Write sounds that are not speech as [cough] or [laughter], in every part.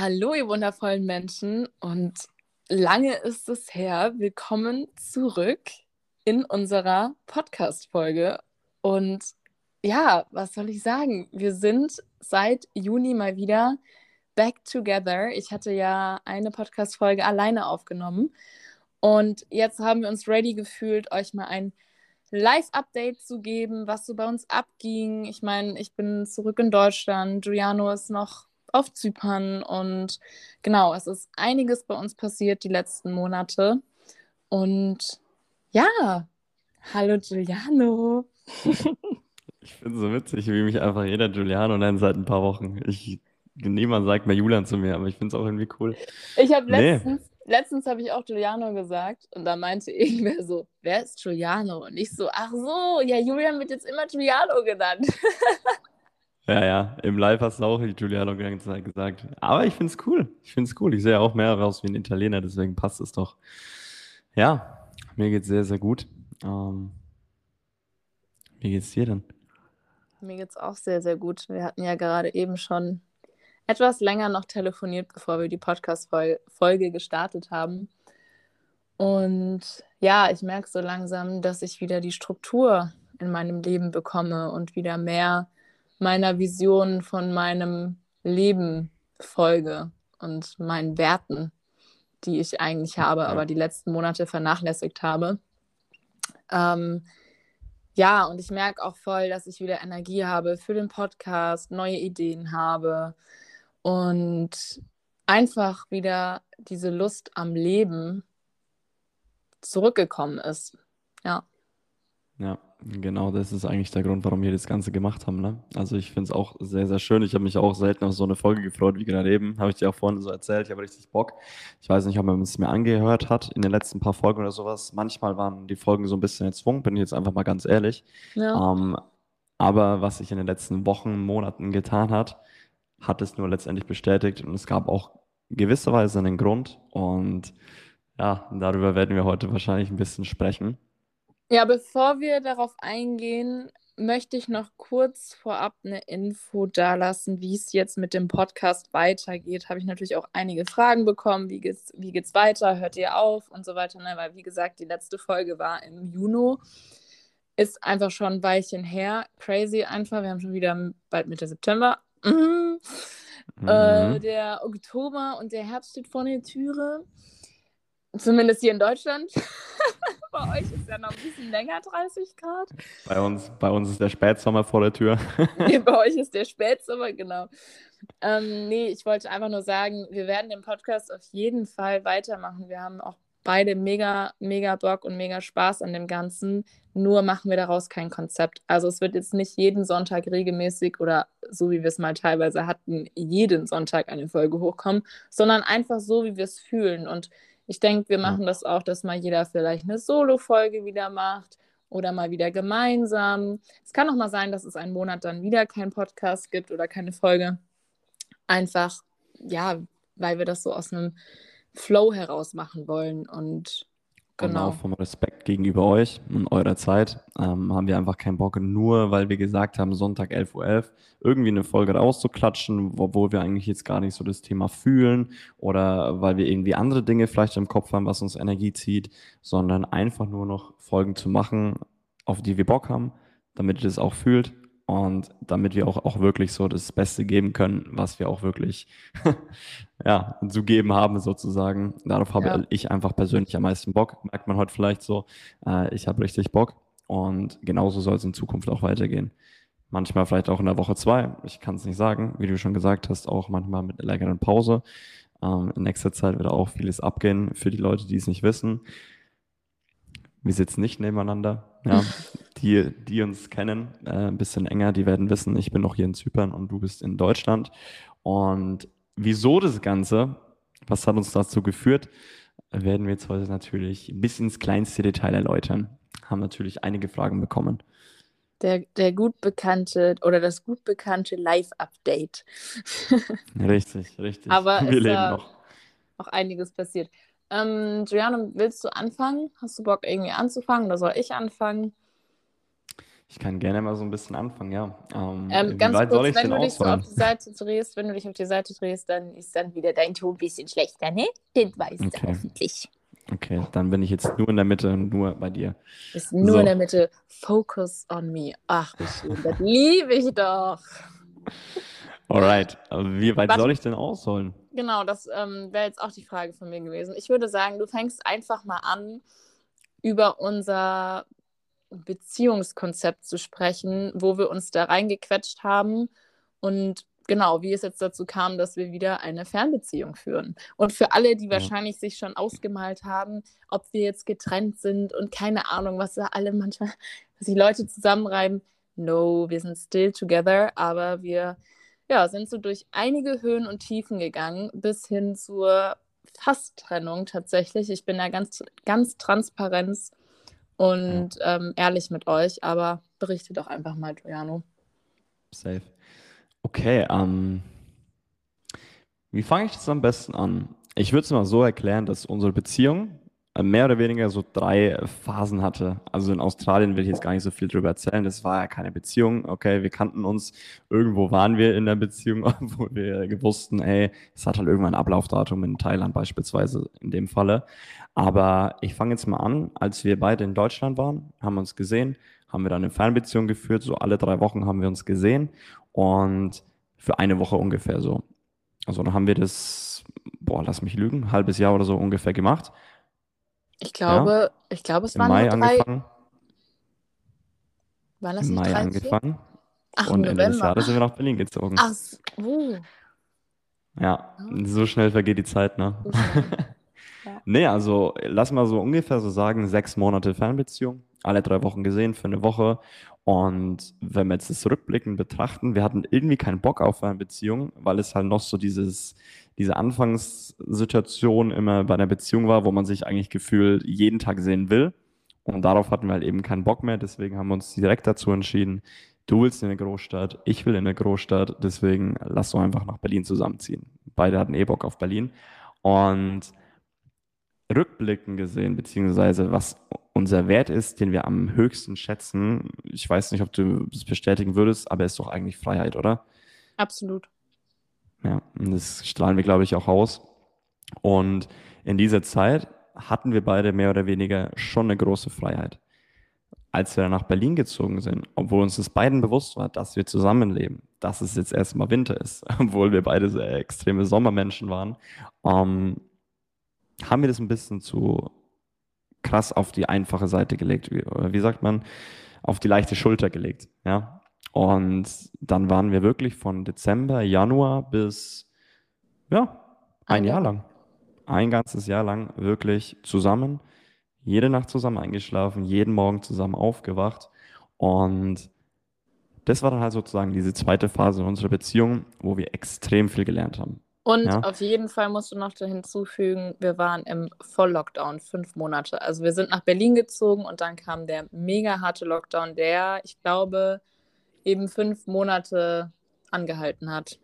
Hallo, ihr wundervollen Menschen und lange ist es her. Willkommen zurück in unserer Podcast-Folge. Und ja, was soll ich sagen? Wir sind seit Juni mal wieder back together. Ich hatte ja eine Podcast-Folge alleine aufgenommen und jetzt haben wir uns ready gefühlt, euch mal ein Live-Update zu geben, was so bei uns abging. Ich meine, ich bin zurück in Deutschland. Giuliano ist noch auf Zypern und genau, es ist einiges bei uns passiert die letzten Monate. Und ja, hallo Giuliano. [laughs] ich finde es so witzig, wie mich einfach jeder Giuliano nennt seit ein paar Wochen. Ich, niemand sagt mehr Julian zu mir, aber ich finde es auch irgendwie cool. Ich habe letztens, nee. letztens habe ich auch Giuliano gesagt und da meinte [laughs] irgendwer so, wer ist Giuliano? Und ich so, ach so, ja, Julian wird jetzt immer Giuliano genannt. [laughs] Ja, ja, im Live hast du auch Giuliano gesagt. Aber ich finde es cool. Ich finde es cool. Ich sehe ja auch mehr raus wie ein Italiener, deswegen passt es doch. Ja, mir geht es sehr, sehr gut. Ähm, wie geht's dir denn? Mir geht es auch sehr, sehr gut. Wir hatten ja gerade eben schon etwas länger noch telefoniert, bevor wir die Podcast-Folge gestartet haben. Und ja, ich merke so langsam, dass ich wieder die Struktur in meinem Leben bekomme und wieder mehr meiner Vision von meinem Leben folge und meinen Werten, die ich eigentlich habe, ja. aber die letzten Monate vernachlässigt habe. Ähm, ja, und ich merke auch voll, dass ich wieder Energie habe für den Podcast, neue Ideen habe und einfach wieder diese Lust am Leben zurückgekommen ist. Ja. Ja. Genau, das ist eigentlich der Grund, warum wir das Ganze gemacht haben. Ne? Also ich finde es auch sehr, sehr schön. Ich habe mich auch selten auf so eine Folge gefreut wie gerade eben. Habe ich dir auch vorhin so erzählt. Ich habe richtig Bock. Ich weiß nicht, ob man es mir angehört hat in den letzten paar Folgen oder sowas. Manchmal waren die Folgen so ein bisschen erzwungen, bin ich jetzt einfach mal ganz ehrlich. Ja. Ähm, aber was sich in den letzten Wochen, Monaten getan hat, hat es nur letztendlich bestätigt. Und es gab auch gewisserweise einen Grund. Und ja, darüber werden wir heute wahrscheinlich ein bisschen sprechen. Ja, bevor wir darauf eingehen, möchte ich noch kurz vorab eine Info dalassen, wie es jetzt mit dem Podcast weitergeht. Habe ich natürlich auch einige Fragen bekommen. Wie geht's, wie geht's weiter? Hört ihr auf? Und so weiter. Ne? Weil, wie gesagt, die letzte Folge war im Juni. Ist einfach schon ein Weilchen her. Crazy einfach. Wir haben schon wieder bald Mitte September. Mhm. Mhm. Äh, der Oktober und der Herbst steht vor der Türe. Zumindest hier in Deutschland. [laughs] bei euch ist ja noch ein bisschen länger 30 Grad. Bei uns, bei uns ist der Spätsommer vor der Tür. [laughs] nee, bei [laughs] euch ist der Spätsommer, genau. Ähm, nee, ich wollte einfach nur sagen, wir werden den Podcast auf jeden Fall weitermachen. Wir haben auch beide mega, mega Bock und mega Spaß an dem Ganzen. Nur machen wir daraus kein Konzept. Also es wird jetzt nicht jeden Sonntag regelmäßig oder so wie wir es mal teilweise hatten, jeden Sonntag eine Folge hochkommen, sondern einfach so, wie wir es fühlen. Und ich denke, wir machen ja. das auch, dass mal jeder vielleicht eine Solo-Folge wieder macht oder mal wieder gemeinsam. Es kann auch mal sein, dass es einen Monat dann wieder keinen Podcast gibt oder keine Folge. Einfach, ja, weil wir das so aus einem Flow heraus machen wollen und Genau. Und auch vom Respekt gegenüber euch und eurer Zeit ähm, haben wir einfach keinen Bock, nur weil wir gesagt haben, Sonntag 11.11 Uhr .11, irgendwie eine Folge rauszuklatschen, obwohl wir eigentlich jetzt gar nicht so das Thema fühlen oder weil wir irgendwie andere Dinge vielleicht im Kopf haben, was uns Energie zieht, sondern einfach nur noch Folgen zu machen, auf die wir Bock haben, damit ihr das auch fühlt und damit wir auch, auch wirklich so das Beste geben können, was wir auch wirklich [laughs] ja, zu geben haben, sozusagen. Darauf habe ja. ich einfach persönlich am meisten Bock. Merkt man heute vielleicht so, äh, ich habe richtig Bock. Und genauso soll es in Zukunft auch weitergehen. Manchmal vielleicht auch in der Woche zwei. Ich kann es nicht sagen. Wie du schon gesagt hast, auch manchmal mit einer längeren Pause. Ähm, in nächster Zeit wird auch vieles abgehen für die Leute, die es nicht wissen. Wir sitzen nicht nebeneinander. Ja, die, die uns kennen, äh, ein bisschen enger, die werden wissen, ich bin noch hier in Zypern und du bist in Deutschland. Und wieso das Ganze, was hat uns dazu geführt, werden wir jetzt heute natürlich ein bisschen ins kleinste Detail erläutern. Haben natürlich einige Fragen bekommen. Der, der gut bekannte oder das gut bekannte Live-Update. [laughs] richtig, richtig. Aber wir leben noch. Auch einiges passiert. Ähm, Giuliano, willst du anfangen? Hast du Bock, irgendwie anzufangen oder soll ich anfangen? Ich kann gerne mal so ein bisschen anfangen, ja. Ähm, ähm, ganz kurz, soll ich wenn du dich so auf die Seite drehst, wenn du dich auf die Seite drehst, dann ist dann wieder dein Ton ein bisschen schlechter, ne? Den weißt okay. du hoffentlich. Okay, dann bin ich jetzt nur in der Mitte und nur bei dir. Ist nur so. in der Mitte. Focus on me. Ach, wie schön. Das liebe ich doch. [laughs] Alright. Wie weit Warte. soll ich denn ausholen? Genau, das ähm, wäre jetzt auch die Frage von mir gewesen. Ich würde sagen, du fängst einfach mal an, über unser Beziehungskonzept zu sprechen, wo wir uns da reingequetscht haben und genau, wie es jetzt dazu kam, dass wir wieder eine Fernbeziehung führen. Und für alle, die ja. wahrscheinlich sich schon ausgemalt haben, ob wir jetzt getrennt sind und keine Ahnung, was da alle manchmal, was die Leute zusammenreiben. No, wir sind still together, aber wir ja, sind so durch einige Höhen und Tiefen gegangen, bis hin zur Fast-Trennung tatsächlich. Ich bin da ganz, ganz transparent und ja. ähm, ehrlich mit euch, aber berichte doch einfach mal, Giuliano. Safe. Okay, ähm, wie fange ich das am besten an? Ich würde es mal so erklären, dass unsere Beziehung mehr oder weniger so drei Phasen hatte. Also in Australien will ich jetzt gar nicht so viel drüber erzählen. Das war ja keine Beziehung. Okay, wir kannten uns. Irgendwo waren wir in der Beziehung, [laughs] wo wir wussten, ey, es hat halt irgendwann ein Ablaufdatum in Thailand beispielsweise in dem Falle. Aber ich fange jetzt mal an, als wir beide in Deutschland waren, haben uns gesehen, haben wir dann eine Fernbeziehung geführt. So alle drei Wochen haben wir uns gesehen und für eine Woche ungefähr so. Also dann haben wir das, boah, lass mich lügen, halbes Jahr oder so ungefähr gemacht. Ich glaube, ja. ich glaube, es Im waren Mai nur drei. angefangen. Waren das Im Mai drei, angefangen. Ach, und Ende des Jahres sind wir nach Berlin gezogen. Ach, uh. Ja, so schnell vergeht die Zeit, ne? [laughs] ja. Nee, also lass mal so ungefähr so sagen, sechs Monate Fernbeziehung, alle drei Wochen gesehen für eine Woche und wenn wir jetzt das Rückblicken betrachten, wir hatten irgendwie keinen Bock auf eine Beziehung, weil es halt noch so dieses, diese Anfangssituation immer bei einer Beziehung war, wo man sich eigentlich gefühlt jeden Tag sehen will. Und darauf hatten wir halt eben keinen Bock mehr. Deswegen haben wir uns direkt dazu entschieden, du willst in eine Großstadt, ich will in eine Großstadt. Deswegen lass doch einfach nach Berlin zusammenziehen. Beide hatten eh Bock auf Berlin. Und rückblicken gesehen, beziehungsweise was unser Wert ist, den wir am höchsten schätzen, ich weiß nicht, ob du das bestätigen würdest, aber ist doch eigentlich Freiheit, oder? Absolut. Ja, und das strahlen wir, glaube ich, auch aus. Und in dieser Zeit hatten wir beide mehr oder weniger schon eine große Freiheit. Als wir dann nach Berlin gezogen sind, obwohl uns das beiden bewusst war, dass wir zusammenleben, dass es jetzt erstmal Winter ist, [laughs] obwohl wir beide sehr extreme Sommermenschen waren, ähm, haben wir das ein bisschen zu krass auf die einfache Seite gelegt, wie, wie sagt man, auf die leichte Schulter gelegt, ja. Und dann waren wir wirklich von Dezember, Januar bis, ja, ein Jahr lang, ein ganzes Jahr lang wirklich zusammen, jede Nacht zusammen eingeschlafen, jeden Morgen zusammen aufgewacht und das war dann halt sozusagen diese zweite Phase unserer Beziehung, wo wir extrem viel gelernt haben. Und ja. auf jeden Fall musst du noch hinzufügen, wir waren im Voll-Lockdown fünf Monate. Also wir sind nach Berlin gezogen und dann kam der mega harte Lockdown, der, ich glaube, eben fünf Monate angehalten hat.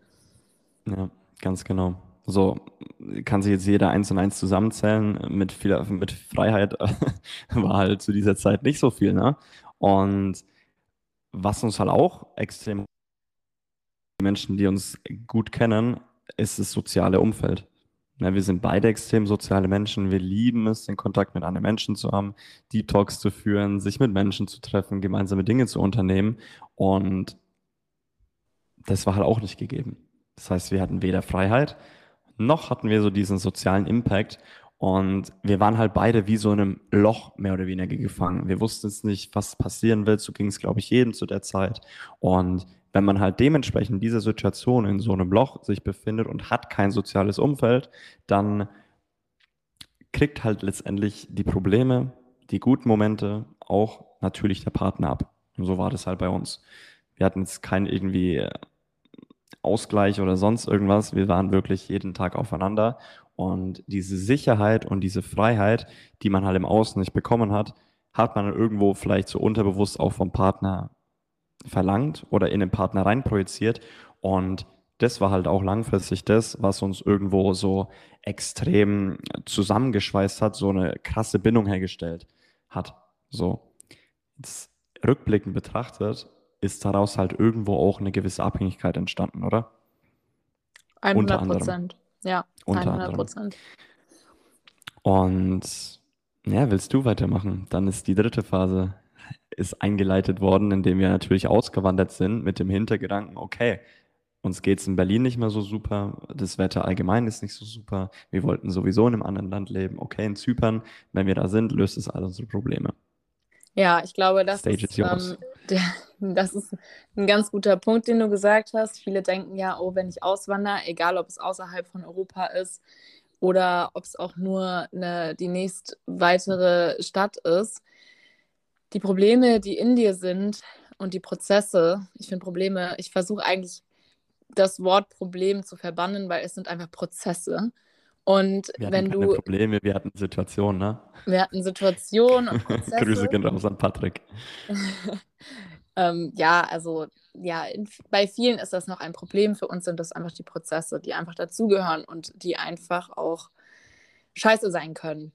Ja, ganz genau. So kann sich jetzt jeder eins und eins zusammenzählen. Mit, viel, mit Freiheit [laughs] war halt zu dieser Zeit nicht so viel. Ne? Und was uns halt auch extrem Menschen, die uns gut kennen, ist das soziale Umfeld. Ja, wir sind beide extrem soziale Menschen. Wir lieben es, den Kontakt mit anderen Menschen zu haben, Detox zu führen, sich mit Menschen zu treffen, gemeinsame Dinge zu unternehmen. Und das war halt auch nicht gegeben. Das heißt, wir hatten weder Freiheit, noch hatten wir so diesen sozialen Impact. Und wir waren halt beide wie so in einem Loch mehr oder weniger gefangen. Wir wussten jetzt nicht, was passieren wird. So ging es, glaube ich, jedem zu der Zeit. Und wenn man halt dementsprechend dieser Situation in so einem Loch sich befindet und hat kein soziales Umfeld, dann kriegt halt letztendlich die Probleme, die guten Momente auch natürlich der Partner ab. Und so war das halt bei uns. Wir hatten jetzt keinen irgendwie Ausgleich oder sonst irgendwas. Wir waren wirklich jeden Tag aufeinander. Und diese Sicherheit und diese Freiheit, die man halt im Außen nicht bekommen hat, hat man irgendwo vielleicht so unterbewusst auch vom Partner verlangt oder in den Partner reinprojiziert. Und das war halt auch langfristig das, was uns irgendwo so extrem zusammengeschweißt hat, so eine krasse Bindung hergestellt hat. So. Jetzt rückblickend betrachtet, ist daraus halt irgendwo auch eine gewisse Abhängigkeit entstanden, oder? 100 Prozent. Ja, Unter 100 Prozent. Und ja, willst du weitermachen? Dann ist die dritte Phase ist eingeleitet worden, indem wir natürlich ausgewandert sind mit dem Hintergedanken, okay, uns geht es in Berlin nicht mehr so super, das Wetter allgemein ist nicht so super, wir wollten sowieso in einem anderen Land leben, okay, in Zypern, wenn wir da sind, löst es all unsere Probleme. Ja, ich glaube, das ist, ähm, der, [laughs] das ist ein ganz guter Punkt, den du gesagt hast. Viele denken ja, oh, wenn ich auswandere, egal ob es außerhalb von Europa ist oder ob es auch nur eine, die nächst weitere Stadt ist, die Probleme, die in dir sind und die Prozesse, ich finde Probleme, ich versuche eigentlich das Wort Problem zu verbannen, weil es sind einfach Prozesse. Und wir wenn hatten du. Probleme, wir hatten Situationen, ne? Wir hatten Situationen und [laughs] Prozesse. Grüße gehen raus an Patrick. [laughs] ähm, ja, also ja, in, bei vielen ist das noch ein Problem. Für uns sind das einfach die Prozesse, die einfach dazugehören und die einfach auch scheiße sein können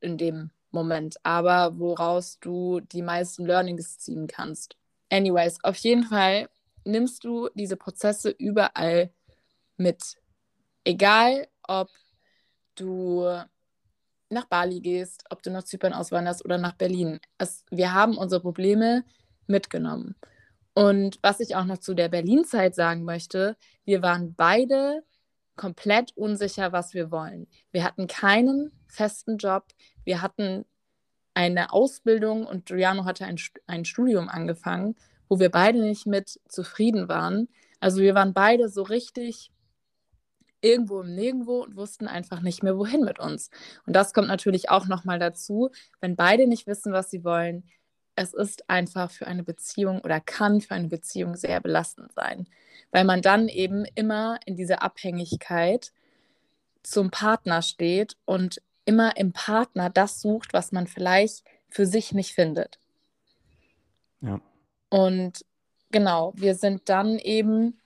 in dem Moment, aber woraus du die meisten Learnings ziehen kannst. Anyways, auf jeden Fall nimmst du diese Prozesse überall mit. Egal, ob du nach Bali gehst, ob du nach Zypern auswanderst oder nach Berlin. Es, wir haben unsere Probleme mitgenommen. Und was ich auch noch zu der Berlin-Zeit sagen möchte, wir waren beide komplett unsicher, was wir wollen. Wir hatten keinen festen Job, wir hatten eine Ausbildung und Giuliano hatte ein, ein Studium angefangen, wo wir beide nicht mit zufrieden waren. Also wir waren beide so richtig irgendwo im Nirgendwo und wussten einfach nicht mehr, wohin mit uns. Und das kommt natürlich auch nochmal dazu, wenn beide nicht wissen, was sie wollen. Es ist einfach für eine Beziehung oder kann für eine Beziehung sehr belastend sein, weil man dann eben immer in dieser Abhängigkeit zum Partner steht und immer im Partner das sucht, was man vielleicht für sich nicht findet. Ja. Und genau, wir sind dann eben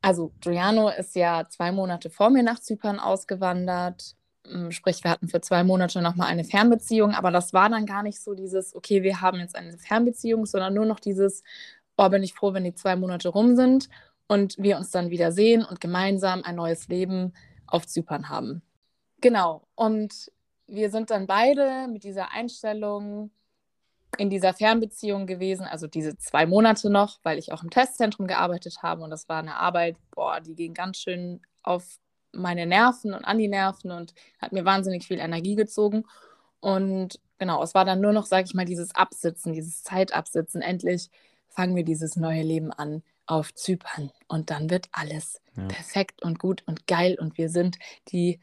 also Giuliano ist ja zwei Monate vor mir nach Zypern ausgewandert. Mm, sprich, wir hatten für zwei Monate nochmal eine Fernbeziehung, aber das war dann gar nicht so dieses, okay, wir haben jetzt eine Fernbeziehung, sondern nur noch dieses, oh, bin ich froh, wenn die zwei Monate rum sind und wir uns dann wieder sehen und gemeinsam ein neues Leben auf Zypern haben. Genau, und wir sind dann beide mit dieser Einstellung in dieser Fernbeziehung gewesen, also diese zwei Monate noch, weil ich auch im Testzentrum gearbeitet habe und das war eine Arbeit, boah, die ging ganz schön auf meine Nerven und an die Nerven und hat mir wahnsinnig viel Energie gezogen. Und genau, es war dann nur noch, sage ich mal, dieses Absitzen, dieses Zeitabsitzen. Endlich fangen wir dieses neue Leben an auf Zypern und dann wird alles ja. perfekt und gut und geil und wir sind die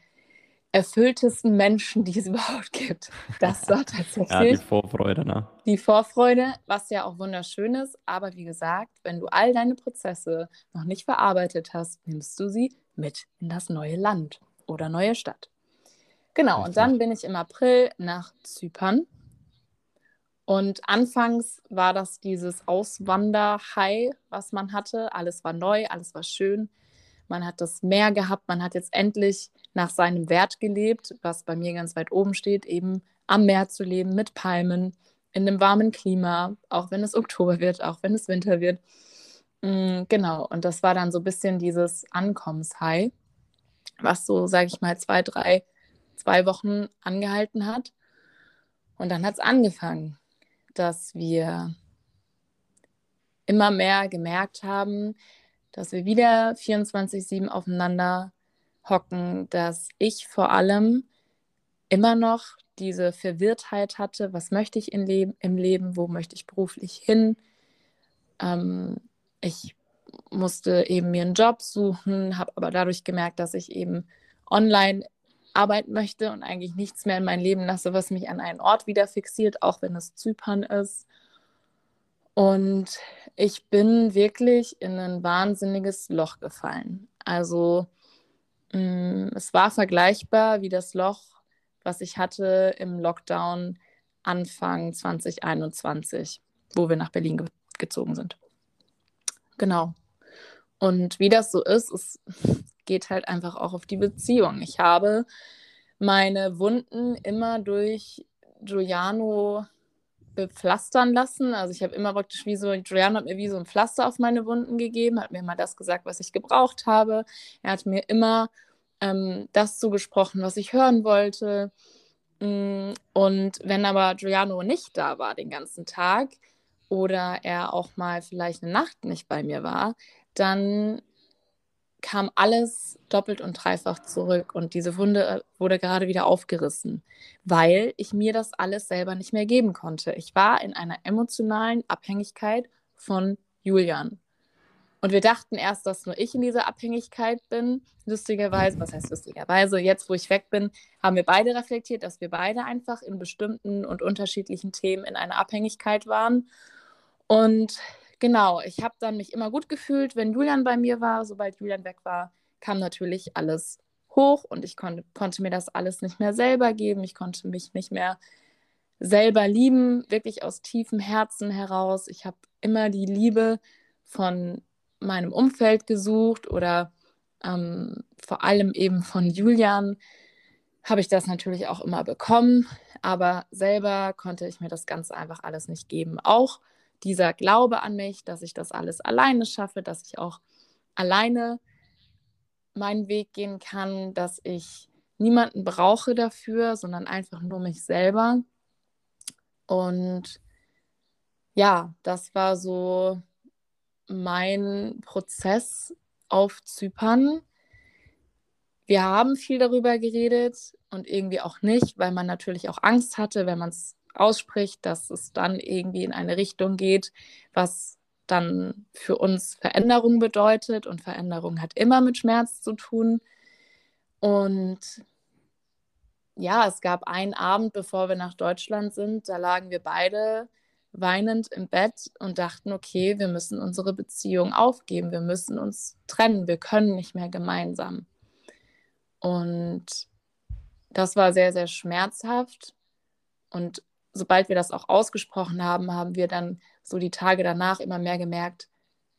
erfülltesten Menschen, die es [laughs] überhaupt gibt. Das war tatsächlich. [laughs] ja, die Vorfreude, ne? Die Vorfreude, was ja auch wunderschön ist. Aber wie gesagt, wenn du all deine Prozesse noch nicht verarbeitet hast, nimmst du sie mit in das neue Land oder neue Stadt. Genau, Richtig. und dann bin ich im April nach Zypern. Und anfangs war das dieses Auswander-High, was man hatte. Alles war neu, alles war schön man hat das Meer gehabt, man hat jetzt endlich nach seinem Wert gelebt, was bei mir ganz weit oben steht, eben am Meer zu leben, mit Palmen, in einem warmen Klima, auch wenn es Oktober wird, auch wenn es Winter wird. Mm, genau, und das war dann so ein bisschen dieses Ankommenshigh, was so, sage ich mal, zwei, drei, zwei Wochen angehalten hat. Und dann hat es angefangen, dass wir immer mehr gemerkt haben, dass wir wieder 24-7 aufeinander hocken, dass ich vor allem immer noch diese Verwirrtheit hatte, was möchte ich Leb im Leben, wo möchte ich beruflich hin. Ähm, ich musste eben mir einen Job suchen, habe aber dadurch gemerkt, dass ich eben online arbeiten möchte und eigentlich nichts mehr in mein Leben lasse, was mich an einen Ort wieder fixiert, auch wenn es Zypern ist. Und ich bin wirklich in ein wahnsinniges Loch gefallen. Also mh, mm, es war vergleichbar wie das Loch, was ich hatte im Lockdown Anfang 2021, wo wir nach Berlin ge gezogen sind. Genau. Und wie das so ist, es geht halt einfach auch auf die Beziehung. Ich habe meine Wunden immer durch Giuliano bepflastern lassen. Also ich habe immer praktisch wie so, Julian hat mir wie so ein Pflaster auf meine Wunden gegeben, hat mir immer das gesagt, was ich gebraucht habe. Er hat mir immer ähm, das zugesprochen, was ich hören wollte. Mm, und wenn aber Giuliano nicht da war den ganzen Tag oder er auch mal vielleicht eine Nacht nicht bei mir war, dann kam alles doppelt und dreifach zurück und diese Wunde äh, wurde gerade wieder aufgerissen, weil ich mir das alles selber nicht mehr geben konnte. Ich war in einer emotionalen Abhängigkeit von Julian. Und wir dachten erst, dass nur ich in dieser Abhängigkeit bin. Lustigerweise, was heißt lustigerweise, jetzt wo ich weg bin, haben wir beide reflektiert, dass wir beide einfach in bestimmten und unterschiedlichen Themen in einer Abhängigkeit waren. Und genau, ich habe dann mich immer gut gefühlt, wenn Julian bei mir war. Sobald Julian weg war, kam natürlich alles hoch und ich kon konnte mir das alles nicht mehr selber geben. Ich konnte mich nicht mehr selber lieben, wirklich aus tiefem Herzen heraus. Ich habe immer die Liebe von meinem Umfeld gesucht oder ähm, vor allem eben von Julian habe ich das natürlich auch immer bekommen, aber selber konnte ich mir das ganz einfach alles nicht geben. Auch dieser Glaube an mich, dass ich das alles alleine schaffe, dass ich auch alleine meinen Weg gehen kann, dass ich niemanden brauche dafür, sondern einfach nur mich selber. Und ja, das war so mein Prozess auf Zypern. Wir haben viel darüber geredet und irgendwie auch nicht, weil man natürlich auch Angst hatte, wenn man es ausspricht, dass es dann irgendwie in eine Richtung geht, was dann für uns Veränderung bedeutet. Und Veränderung hat immer mit Schmerz zu tun. Und ja, es gab einen Abend, bevor wir nach Deutschland sind, da lagen wir beide weinend im Bett und dachten, okay, wir müssen unsere Beziehung aufgeben, wir müssen uns trennen, wir können nicht mehr gemeinsam. Und das war sehr, sehr schmerzhaft. Und sobald wir das auch ausgesprochen haben, haben wir dann so die Tage danach immer mehr gemerkt,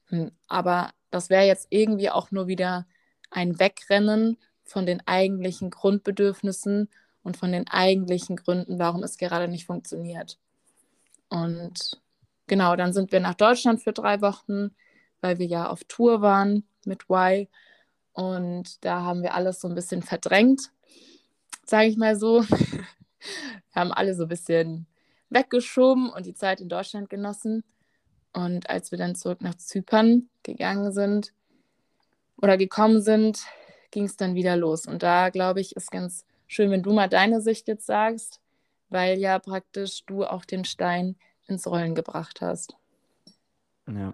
hm, aber das wäre jetzt irgendwie auch nur wieder ein Wegrennen von den eigentlichen Grundbedürfnissen und von den eigentlichen Gründen, warum es gerade nicht funktioniert. Und genau, dann sind wir nach Deutschland für drei Wochen, weil wir ja auf Tour waren mit Y. Und da haben wir alles so ein bisschen verdrängt, sage ich mal so. [laughs] Wir haben alle so ein bisschen weggeschoben und die Zeit in Deutschland genossen. Und als wir dann zurück nach Zypern gegangen sind oder gekommen sind, ging es dann wieder los. Und da, glaube ich, ist ganz schön, wenn du mal deine Sicht jetzt sagst, weil ja praktisch du auch den Stein ins Rollen gebracht hast. Ja.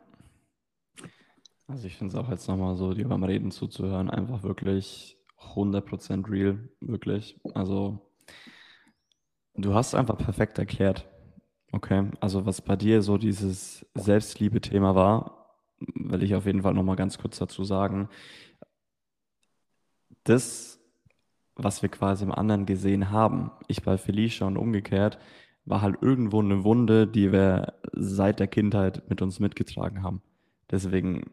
Also ich finde es auch jetzt nochmal so, dir beim Reden zuzuhören, einfach wirklich 100% real, wirklich. Also du hast einfach perfekt erklärt. Okay, also was bei dir so dieses Selbstliebe-Thema war, will ich auf jeden Fall nochmal ganz kurz dazu sagen. Das was wir quasi im anderen gesehen haben. Ich bei Felicia und umgekehrt war halt irgendwo eine Wunde, die wir seit der Kindheit mit uns mitgetragen haben. Deswegen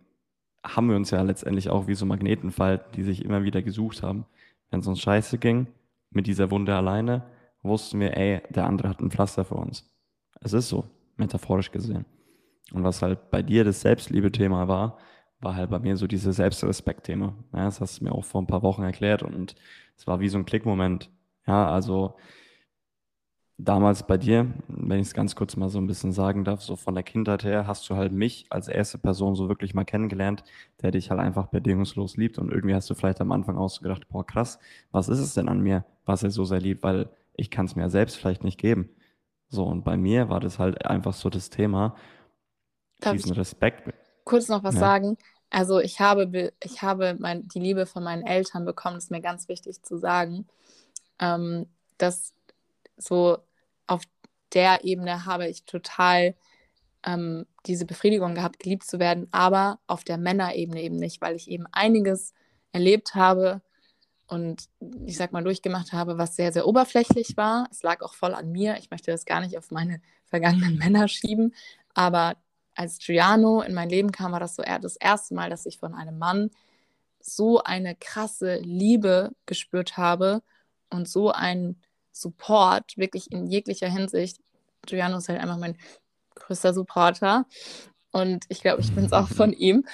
haben wir uns ja letztendlich auch wie so Magnetenfalten, die sich immer wieder gesucht haben. Wenn es uns scheiße ging, mit dieser Wunde alleine, wussten wir, ey, der andere hat ein Pflaster für uns. Es ist so, metaphorisch gesehen. Und was halt bei dir das Selbstliebe-Thema war, war halt bei mir so dieses Selbstrespekt-Thema. Ja, das hast du mir auch vor ein paar Wochen erklärt und es war wie so ein Klickmoment. Ja, also damals bei dir, wenn ich es ganz kurz mal so ein bisschen sagen darf, so von der Kindheit her hast du halt mich als erste Person so wirklich mal kennengelernt, der dich halt einfach bedingungslos liebt und irgendwie hast du vielleicht am Anfang auch so gedacht, boah krass, was ist es denn an mir, was er so sehr liebt, weil ich kann es mir selbst vielleicht nicht geben. So, und bei mir war das halt einfach so das Thema, Darf diesen Respekt kurz noch was ja. sagen? Also ich habe, ich habe mein, die Liebe von meinen Eltern bekommen, das ist mir ganz wichtig zu sagen. Ähm, dass so auf der Ebene habe ich total ähm, diese Befriedigung gehabt, geliebt zu werden, aber auf der Männerebene eben nicht, weil ich eben einiges erlebt habe und ich sag mal durchgemacht habe, was sehr, sehr oberflächlich war. Es lag auch voll an mir. Ich möchte das gar nicht auf meine [laughs] vergangenen Männer schieben, aber als Giuliano in mein Leben kam, war das so das erste Mal, dass ich von einem Mann so eine krasse Liebe gespürt habe und so einen Support, wirklich in jeglicher Hinsicht, Giuliano ist halt einfach mein größter Supporter. Und ich glaube, ich bin es auch von ihm.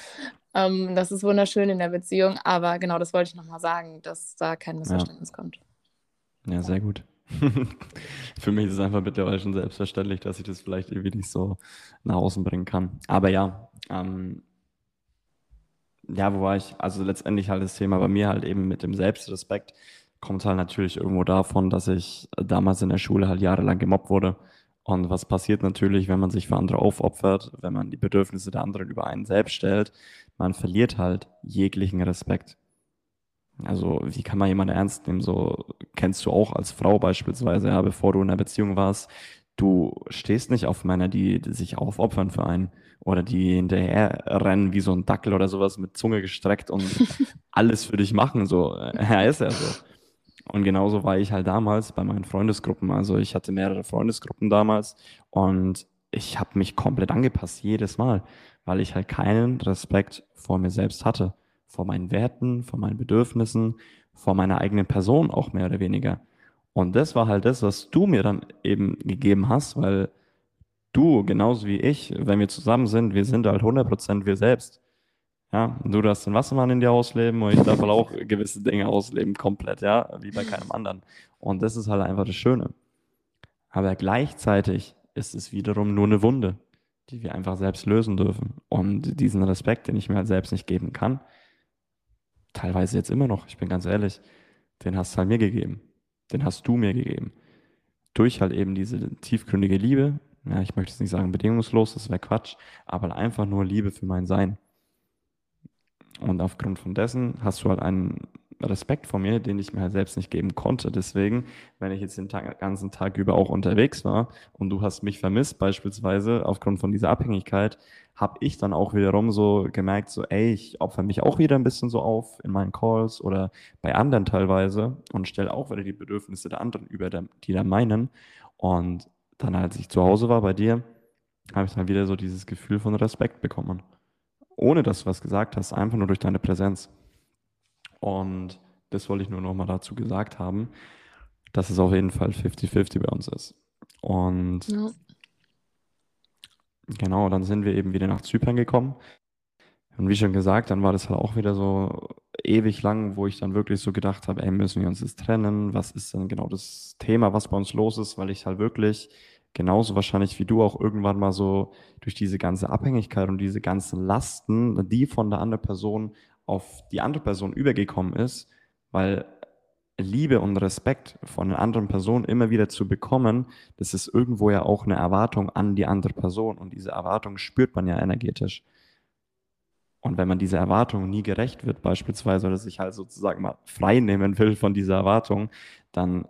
Ähm, das ist wunderschön in der Beziehung. Aber genau, das wollte ich nochmal sagen, dass da kein Missverständnis ja. kommt. Ja, sehr gut. [laughs] Für mich ist es einfach mittlerweile schon selbstverständlich, dass ich das vielleicht irgendwie nicht so nach außen bringen kann. Aber ja, ähm, ja, wo war ich? Also letztendlich halt das Thema bei mir halt eben mit dem Selbstrespekt kommt halt natürlich irgendwo davon, dass ich damals in der Schule halt jahrelang gemobbt wurde. Und was passiert natürlich, wenn man sich für andere aufopfert, wenn man die Bedürfnisse der anderen über einen selbst stellt? Man verliert halt jeglichen Respekt. Also, wie kann man jemanden ernst nehmen? So kennst du auch als Frau beispielsweise, ja, bevor du in einer Beziehung warst, du stehst nicht auf Männer, die, die sich aufopfern für einen oder die hinterher rennen wie so ein Dackel oder sowas mit Zunge gestreckt und [laughs] alles für dich machen. So, er ist ja so. Und genauso war ich halt damals bei meinen Freundesgruppen. Also ich hatte mehrere Freundesgruppen damals und ich habe mich komplett angepasst jedes Mal, weil ich halt keinen Respekt vor mir selbst hatte, vor meinen Werten, vor meinen Bedürfnissen, vor meiner eigenen Person auch mehr oder weniger. Und das war halt das, was du mir dann eben gegeben hast, weil du, genauso wie ich, wenn wir zusammen sind, wir sind halt 100% wir selbst. Ja, du darfst den Wassermann in dir ausleben und ich darf halt auch gewisse Dinge ausleben, komplett, ja, wie bei keinem anderen. Und das ist halt einfach das Schöne. Aber gleichzeitig ist es wiederum nur eine Wunde, die wir einfach selbst lösen dürfen. Und diesen Respekt, den ich mir halt selbst nicht geben kann, teilweise jetzt immer noch, ich bin ganz ehrlich, den hast du halt mir gegeben den hast du mir gegeben. Durch halt eben diese tiefgründige Liebe, ja, ich möchte es nicht sagen bedingungslos, das wäre Quatsch, aber einfach nur Liebe für mein Sein. Und aufgrund von dessen hast du halt einen Respekt vor mir, den ich mir halt selbst nicht geben konnte. Deswegen, wenn ich jetzt den Tag, ganzen Tag über auch unterwegs war und du hast mich vermisst, beispielsweise aufgrund von dieser Abhängigkeit, habe ich dann auch wiederum so gemerkt, so, ey, ich opfer mich auch wieder ein bisschen so auf in meinen Calls oder bei anderen teilweise und stelle auch wieder die Bedürfnisse der anderen über die da meinen. Und dann, als ich zu Hause war bei dir, habe ich dann wieder so dieses Gefühl von Respekt bekommen. Ohne dass du was gesagt hast, einfach nur durch deine Präsenz. Und das wollte ich nur nochmal dazu gesagt haben, dass es auf jeden Fall 50-50 bei uns ist. Und ja. genau, dann sind wir eben wieder nach Zypern gekommen. Und wie schon gesagt, dann war das halt auch wieder so ewig lang, wo ich dann wirklich so gedacht habe, ey, müssen wir uns jetzt trennen? Was ist denn genau das Thema, was bei uns los ist? Weil ich halt wirklich genauso wahrscheinlich wie du auch irgendwann mal so durch diese ganze Abhängigkeit und diese ganzen Lasten, die von der anderen Person auf die andere Person übergekommen ist, weil Liebe und Respekt von einer anderen Person immer wieder zu bekommen, das ist irgendwo ja auch eine Erwartung an die andere Person und diese Erwartung spürt man ja energetisch. Und wenn man dieser Erwartung nie gerecht wird, beispielsweise, oder sich halt sozusagen mal frei nehmen will von dieser Erwartung, dann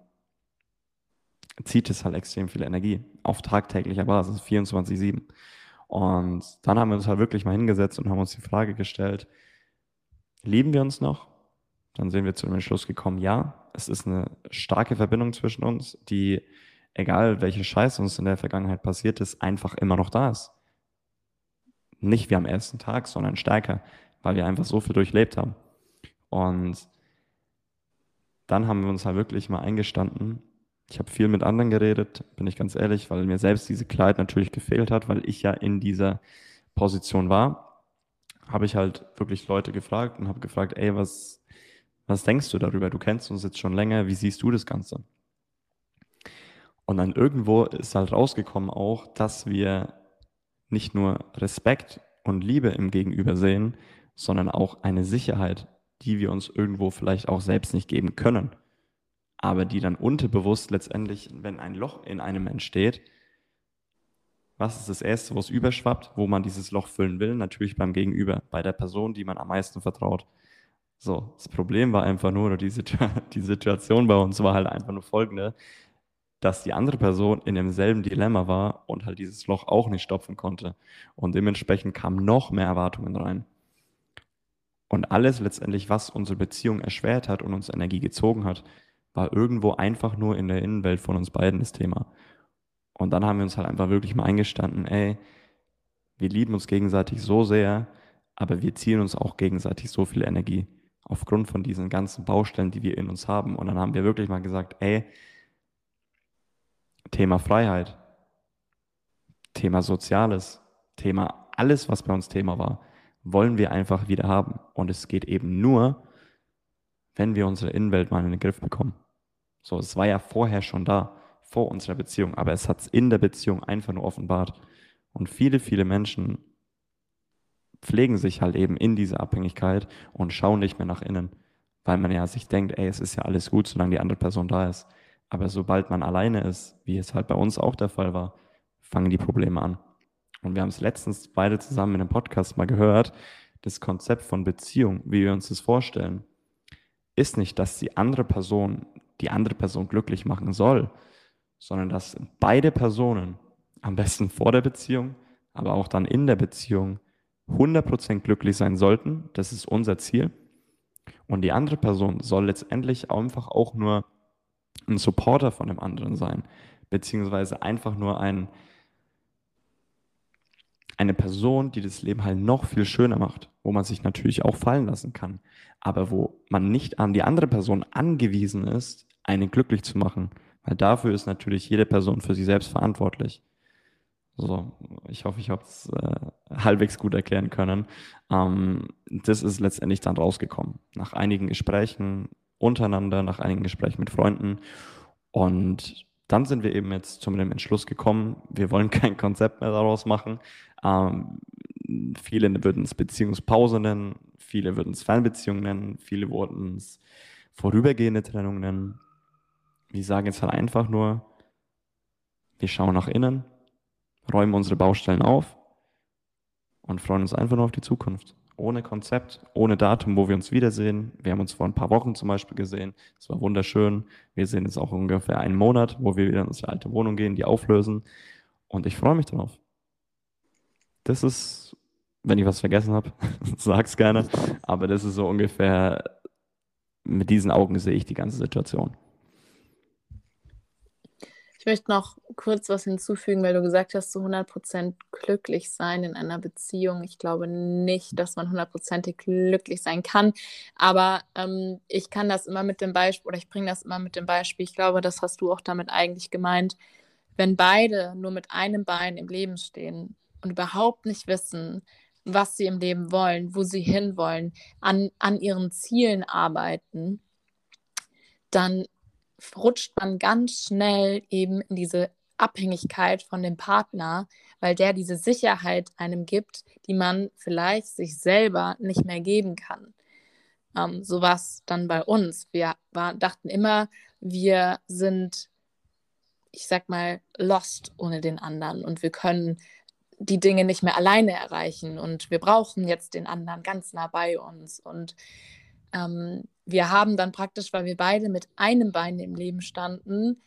zieht es halt extrem viel Energie auf tagtäglicher Basis, 24-7. Und dann haben wir uns halt wirklich mal hingesetzt und haben uns die Frage gestellt, Lieben wir uns noch? Dann sind wir zu dem Entschluss gekommen, ja, es ist eine starke Verbindung zwischen uns, die, egal welche Scheiße uns in der Vergangenheit passiert ist, einfach immer noch da ist. Nicht wie am ersten Tag, sondern stärker, weil wir einfach so viel durchlebt haben. Und dann haben wir uns halt wirklich mal eingestanden. Ich habe viel mit anderen geredet, bin ich ganz ehrlich, weil mir selbst diese Kleid natürlich gefehlt hat, weil ich ja in dieser Position war habe ich halt wirklich Leute gefragt und habe gefragt, ey, was, was denkst du darüber? Du kennst uns jetzt schon länger, wie siehst du das Ganze? Und dann irgendwo ist halt rausgekommen auch, dass wir nicht nur Respekt und Liebe im Gegenüber sehen, sondern auch eine Sicherheit, die wir uns irgendwo vielleicht auch selbst nicht geben können, aber die dann unterbewusst letztendlich, wenn ein Loch in einem entsteht, was ist das Erste, was überschwappt, wo man dieses Loch füllen will? Natürlich beim Gegenüber, bei der Person, die man am meisten vertraut. So, das Problem war einfach nur, oder die, [laughs] die Situation bei uns war halt einfach nur folgende, dass die andere Person in demselben Dilemma war und halt dieses Loch auch nicht stopfen konnte. Und dementsprechend kamen noch mehr Erwartungen rein. Und alles letztendlich, was unsere Beziehung erschwert hat und uns Energie gezogen hat, war irgendwo einfach nur in der Innenwelt von uns beiden das Thema. Und dann haben wir uns halt einfach wirklich mal eingestanden, ey, wir lieben uns gegenseitig so sehr, aber wir ziehen uns auch gegenseitig so viel Energie aufgrund von diesen ganzen Baustellen, die wir in uns haben. Und dann haben wir wirklich mal gesagt, ey, Thema Freiheit. Thema Soziales, Thema alles, was bei uns Thema war, wollen wir einfach wieder haben. Und es geht eben nur, wenn wir unsere Innenwelt mal in den Griff bekommen. So, es war ja vorher schon da, vor unserer Beziehung, aber es hat es in der Beziehung einfach nur offenbart. Und viele, viele Menschen pflegen sich halt eben in diese Abhängigkeit und schauen nicht mehr nach innen, weil man ja sich denkt, ey, es ist ja alles gut, solange die andere Person da ist. Aber sobald man alleine ist, wie es halt bei uns auch der Fall war, fangen die Probleme an. Und wir haben es letztens beide zusammen in einem Podcast mal gehört, das Konzept von Beziehung, wie wir uns das vorstellen, ist nicht, dass die andere Person die andere Person glücklich machen soll, sondern dass beide Personen am besten vor der Beziehung, aber auch dann in der Beziehung 100% glücklich sein sollten. Das ist unser Ziel. Und die andere Person soll letztendlich einfach auch nur ein Supporter von dem anderen sein, beziehungsweise einfach nur ein, eine Person, die das Leben halt noch viel schöner macht, wo man sich natürlich auch fallen lassen kann, aber wo man nicht an die andere Person angewiesen ist, einen glücklich zu machen, weil dafür ist natürlich jede Person für sich selbst verantwortlich. So, ich hoffe, ich habe es äh, halbwegs gut erklären können. Ähm, das ist letztendlich dann rausgekommen. Nach einigen Gesprächen untereinander, nach einigen Gesprächen mit Freunden. Und dann sind wir eben jetzt zu dem Entschluss gekommen, wir wollen [laughs] kein Konzept mehr daraus machen. Ähm, viele würden es Beziehungspause nennen, viele würden es Fernbeziehung nennen, viele würden es vorübergehende Trennung nennen. Wir sagen jetzt halt einfach nur, wir schauen nach innen, räumen unsere Baustellen auf und freuen uns einfach nur auf die Zukunft. Ohne Konzept, ohne Datum, wo wir uns wiedersehen. Wir haben uns vor ein paar Wochen zum Beispiel gesehen. Es war wunderschön. Wir sehen jetzt auch ungefähr einen Monat, wo wir wieder in unsere alte Wohnung gehen, die auflösen. Und ich freue mich darauf. Das ist, wenn ich was vergessen habe, [laughs] sag's gerne. Aber das ist so ungefähr, mit diesen Augen sehe ich die ganze Situation. Ich möchte noch kurz was hinzufügen, weil du gesagt hast, zu 100% glücklich sein in einer Beziehung. Ich glaube nicht, dass man hundertprozentig glücklich sein kann, aber ähm, ich kann das immer mit dem Beispiel, oder ich bringe das immer mit dem Beispiel, ich glaube, das hast du auch damit eigentlich gemeint, wenn beide nur mit einem Bein im Leben stehen und überhaupt nicht wissen, was sie im Leben wollen, wo sie hinwollen, an, an ihren Zielen arbeiten, dann rutscht man ganz schnell eben in diese Abhängigkeit von dem Partner, weil der diese Sicherheit einem gibt, die man vielleicht sich selber nicht mehr geben kann. Ähm, so war es dann bei uns. Wir war, dachten immer, wir sind, ich sag mal, lost ohne den anderen und wir können die Dinge nicht mehr alleine erreichen und wir brauchen jetzt den anderen ganz nah bei uns. Und ähm, wir haben dann praktisch, weil wir beide mit einem Bein im Leben standen,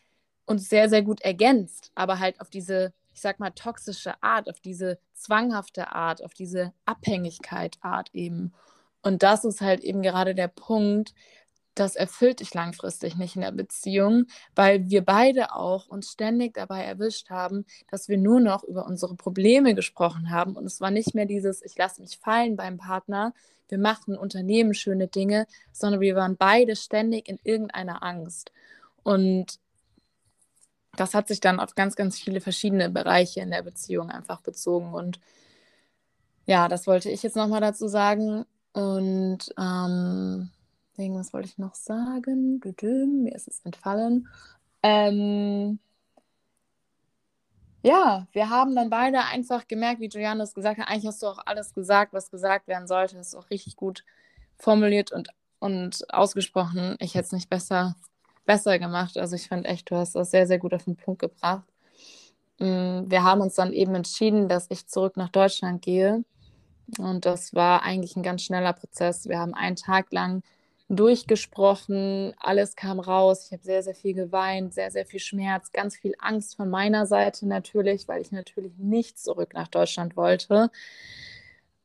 uns sehr, sehr gut ergänzt, aber halt auf diese, ich sag mal, toxische Art, auf diese zwanghafte Art, auf diese Abhängigkeit Art eben. Und das ist halt eben gerade der Punkt, das erfüllt dich langfristig nicht in der Beziehung, weil wir beide auch uns ständig dabei erwischt haben, dass wir nur noch über unsere Probleme gesprochen haben. Und es war nicht mehr dieses, ich lasse mich fallen beim Partner, wir machen Unternehmen schöne Dinge, sondern wir waren beide ständig in irgendeiner Angst. Und das hat sich dann auf ganz, ganz viele verschiedene Bereiche in der Beziehung einfach bezogen. Und ja, das wollte ich jetzt nochmal dazu sagen. Und ähm, was wollte ich noch sagen? Mir ist es entfallen. Ähm, ja, wir haben dann beide einfach gemerkt, wie Julianus gesagt hat, eigentlich hast du auch alles gesagt, was gesagt werden sollte. Das ist auch richtig gut formuliert und, und ausgesprochen. Ich hätte es nicht besser, besser gemacht. Also ich fand echt, du hast das sehr, sehr gut auf den Punkt gebracht. Mm, wir haben uns dann eben entschieden, dass ich zurück nach Deutschland gehe. Und das war eigentlich ein ganz schneller Prozess. Wir haben einen Tag lang durchgesprochen, alles kam raus. Ich habe sehr, sehr viel geweint, sehr, sehr viel Schmerz, ganz viel Angst von meiner Seite natürlich, weil ich natürlich nicht zurück nach Deutschland wollte.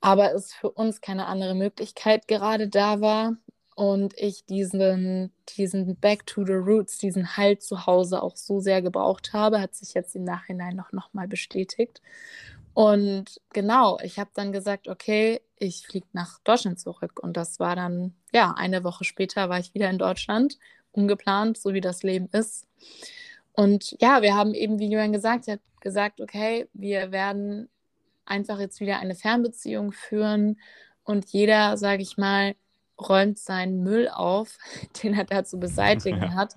Aber es für uns keine andere Möglichkeit gerade da war und ich diesen, diesen Back to the Roots, diesen Halt zu Hause auch so sehr gebraucht habe, hat sich jetzt im Nachhinein noch, noch mal bestätigt. Und genau, ich habe dann gesagt, okay, ich fliege nach Deutschland zurück. Und das war dann, ja, eine Woche später war ich wieder in Deutschland, ungeplant, so wie das Leben ist. Und ja, wir haben eben, wie Julian gesagt hat, gesagt, okay, wir werden einfach jetzt wieder eine Fernbeziehung führen und jeder, sage ich mal, räumt seinen Müll auf, [laughs] den er da zu beseitigen hat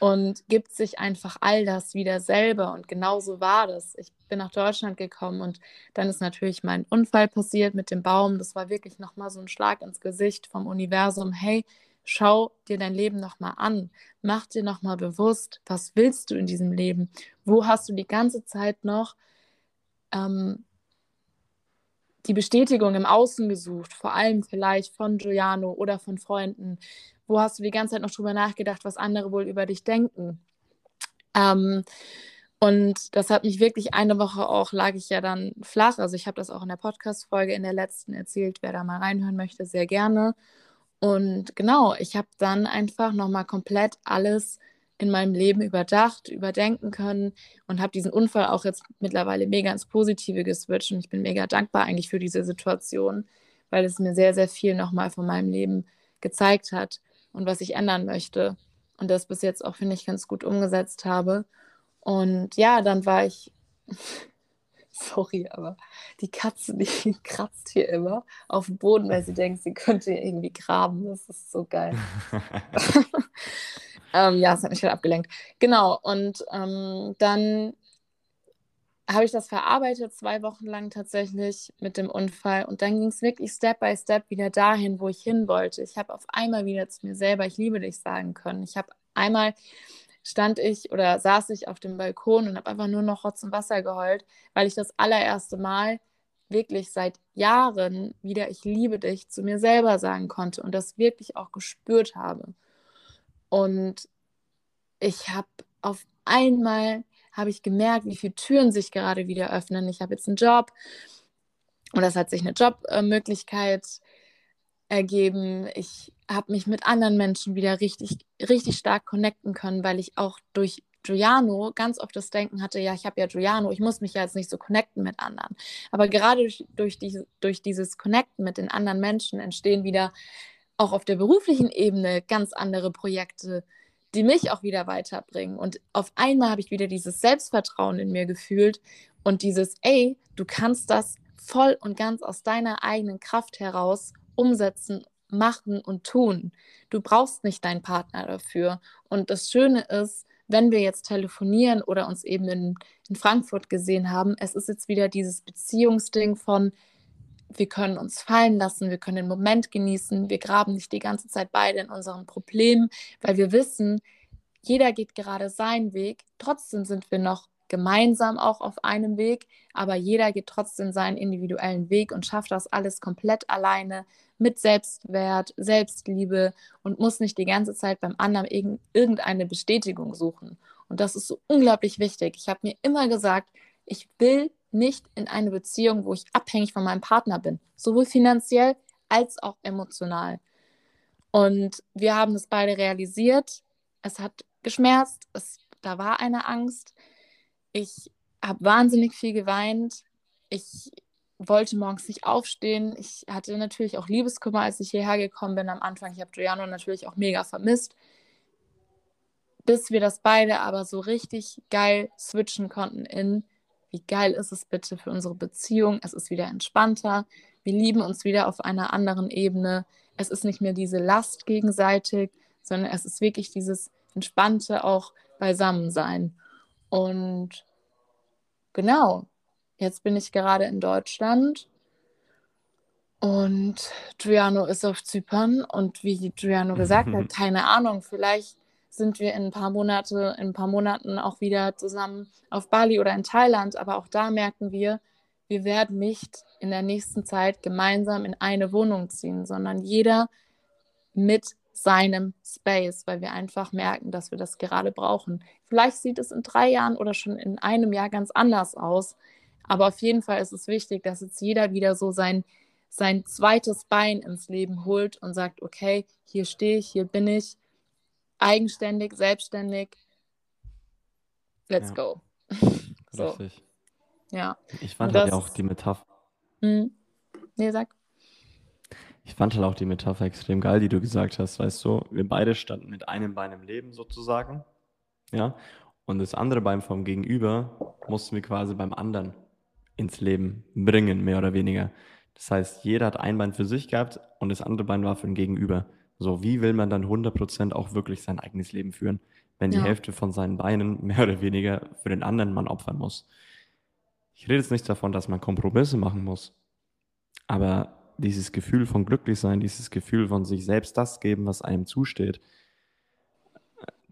und gibt sich einfach all das wieder selber. Und genauso war das. Ich bin nach Deutschland gekommen und dann ist natürlich mein Unfall passiert mit dem Baum. Das war wirklich nochmal so ein Schlag ins Gesicht vom Universum. Hey, schau dir dein Leben nochmal an. Mach dir nochmal bewusst, was willst du in diesem Leben? Wo hast du die ganze Zeit noch ähm, die Bestätigung im Außen gesucht, vor allem vielleicht von Giuliano oder von Freunden? Wo hast du die ganze Zeit noch drüber nachgedacht, was andere wohl über dich denken? Ähm, und das hat mich wirklich eine Woche auch, lag ich ja dann flach. Also ich habe das auch in der Podcast-Folge in der letzten erzählt. Wer da mal reinhören möchte, sehr gerne. Und genau, ich habe dann einfach nochmal komplett alles in meinem Leben überdacht, überdenken können und habe diesen Unfall auch jetzt mittlerweile mega ins Positive geswitcht. Und ich bin mega dankbar eigentlich für diese Situation, weil es mir sehr, sehr viel nochmal von meinem Leben gezeigt hat und was ich ändern möchte. Und das bis jetzt auch, finde ich, ganz gut umgesetzt habe. Und ja, dann war ich, [laughs] sorry, aber die Katze, die [laughs] kratzt hier immer auf dem Boden, weil sie denkt, sie könnte irgendwie graben. Das ist so geil. [laughs] Ähm, ja, es hat mich halt abgelenkt. Genau, und ähm, dann habe ich das verarbeitet, zwei Wochen lang tatsächlich mit dem Unfall. Und dann ging es wirklich Step by Step wieder dahin, wo ich hin wollte. Ich habe auf einmal wieder zu mir selber, ich liebe dich sagen können. Ich habe einmal stand ich oder saß ich auf dem Balkon und habe einfach nur noch Rotz und Wasser geheult, weil ich das allererste Mal wirklich seit Jahren wieder ich liebe dich zu mir selber sagen konnte und das wirklich auch gespürt habe. Und ich habe auf einmal habe ich gemerkt, wie viele Türen sich gerade wieder öffnen. Ich habe jetzt einen Job und es hat sich eine Jobmöglichkeit ergeben. Ich habe mich mit anderen Menschen wieder richtig, richtig stark connecten können, weil ich auch durch Giuliano ganz oft das Denken hatte, ja, ich habe ja Giuliano, ich muss mich ja jetzt nicht so connecten mit anderen. Aber gerade durch, durch, die, durch dieses Connecten mit den anderen Menschen entstehen wieder auch auf der beruflichen Ebene ganz andere Projekte, die mich auch wieder weiterbringen. Und auf einmal habe ich wieder dieses Selbstvertrauen in mir gefühlt und dieses, ey, du kannst das voll und ganz aus deiner eigenen Kraft heraus umsetzen, machen und tun. Du brauchst nicht deinen Partner dafür. Und das Schöne ist, wenn wir jetzt telefonieren oder uns eben in, in Frankfurt gesehen haben, es ist jetzt wieder dieses Beziehungsding von, wir können uns fallen lassen, wir können den Moment genießen, wir graben nicht die ganze Zeit beide in unseren Problemen, weil wir wissen, jeder geht gerade seinen Weg, trotzdem sind wir noch gemeinsam auch auf einem Weg, aber jeder geht trotzdem seinen individuellen Weg und schafft das alles komplett alleine mit Selbstwert, Selbstliebe und muss nicht die ganze Zeit beim anderen irgendeine Bestätigung suchen. Und das ist so unglaublich wichtig. Ich habe mir immer gesagt, ich will nicht in eine Beziehung, wo ich abhängig von meinem Partner bin, sowohl finanziell als auch emotional. Und wir haben es beide realisiert. Es hat geschmerzt, es, da war eine Angst. Ich habe wahnsinnig viel geweint. Ich wollte morgens nicht aufstehen. Ich hatte natürlich auch Liebeskummer, als ich hierher gekommen bin am Anfang. Ich habe Giuliano natürlich auch mega vermisst. Bis wir das beide aber so richtig geil switchen konnten in wie geil ist es bitte für unsere Beziehung? Es ist wieder entspannter. Wir lieben uns wieder auf einer anderen Ebene. Es ist nicht mehr diese Last gegenseitig, sondern es ist wirklich dieses entspannte auch Beisammensein. Und genau, jetzt bin ich gerade in Deutschland und Giuliano ist auf Zypern und wie Giuliano gesagt hat, [laughs] keine Ahnung, vielleicht sind wir in ein paar Monate, in ein paar Monaten auch wieder zusammen auf Bali oder in Thailand. Aber auch da merken wir, wir werden nicht in der nächsten Zeit gemeinsam in eine Wohnung ziehen, sondern jeder mit seinem Space, weil wir einfach merken, dass wir das gerade brauchen. Vielleicht sieht es in drei Jahren oder schon in einem Jahr ganz anders aus. Aber auf jeden Fall ist es wichtig, dass jetzt jeder wieder so sein, sein zweites Bein ins Leben holt und sagt, okay, hier stehe ich, hier bin ich eigenständig, selbstständig. Let's ja. go. [laughs] so. Richtig. Ja. Ich fand halt auch die Metapher. Hm. Nee, sag. Ich fand halt auch die Metapher extrem geil, die du gesagt hast, weißt du, wir beide standen mit einem Bein im Leben sozusagen, ja, Und das andere Bein vom Gegenüber mussten wir quasi beim anderen ins Leben bringen, mehr oder weniger. Das heißt, jeder hat ein Bein für sich gehabt und das andere Bein war für den Gegenüber. So, wie will man dann 100% auch wirklich sein eigenes Leben führen, wenn die Ja. Hälfte von seinen Beinen [laughs] mehr oder weniger für den anderen Mann opfern muss? Ich rede jetzt nicht davon, dass man Kompromisse machen muss, aber dieses Gefühl von Glücklichsein, dieses Gefühl von sich selbst das geben, was einem zusteht,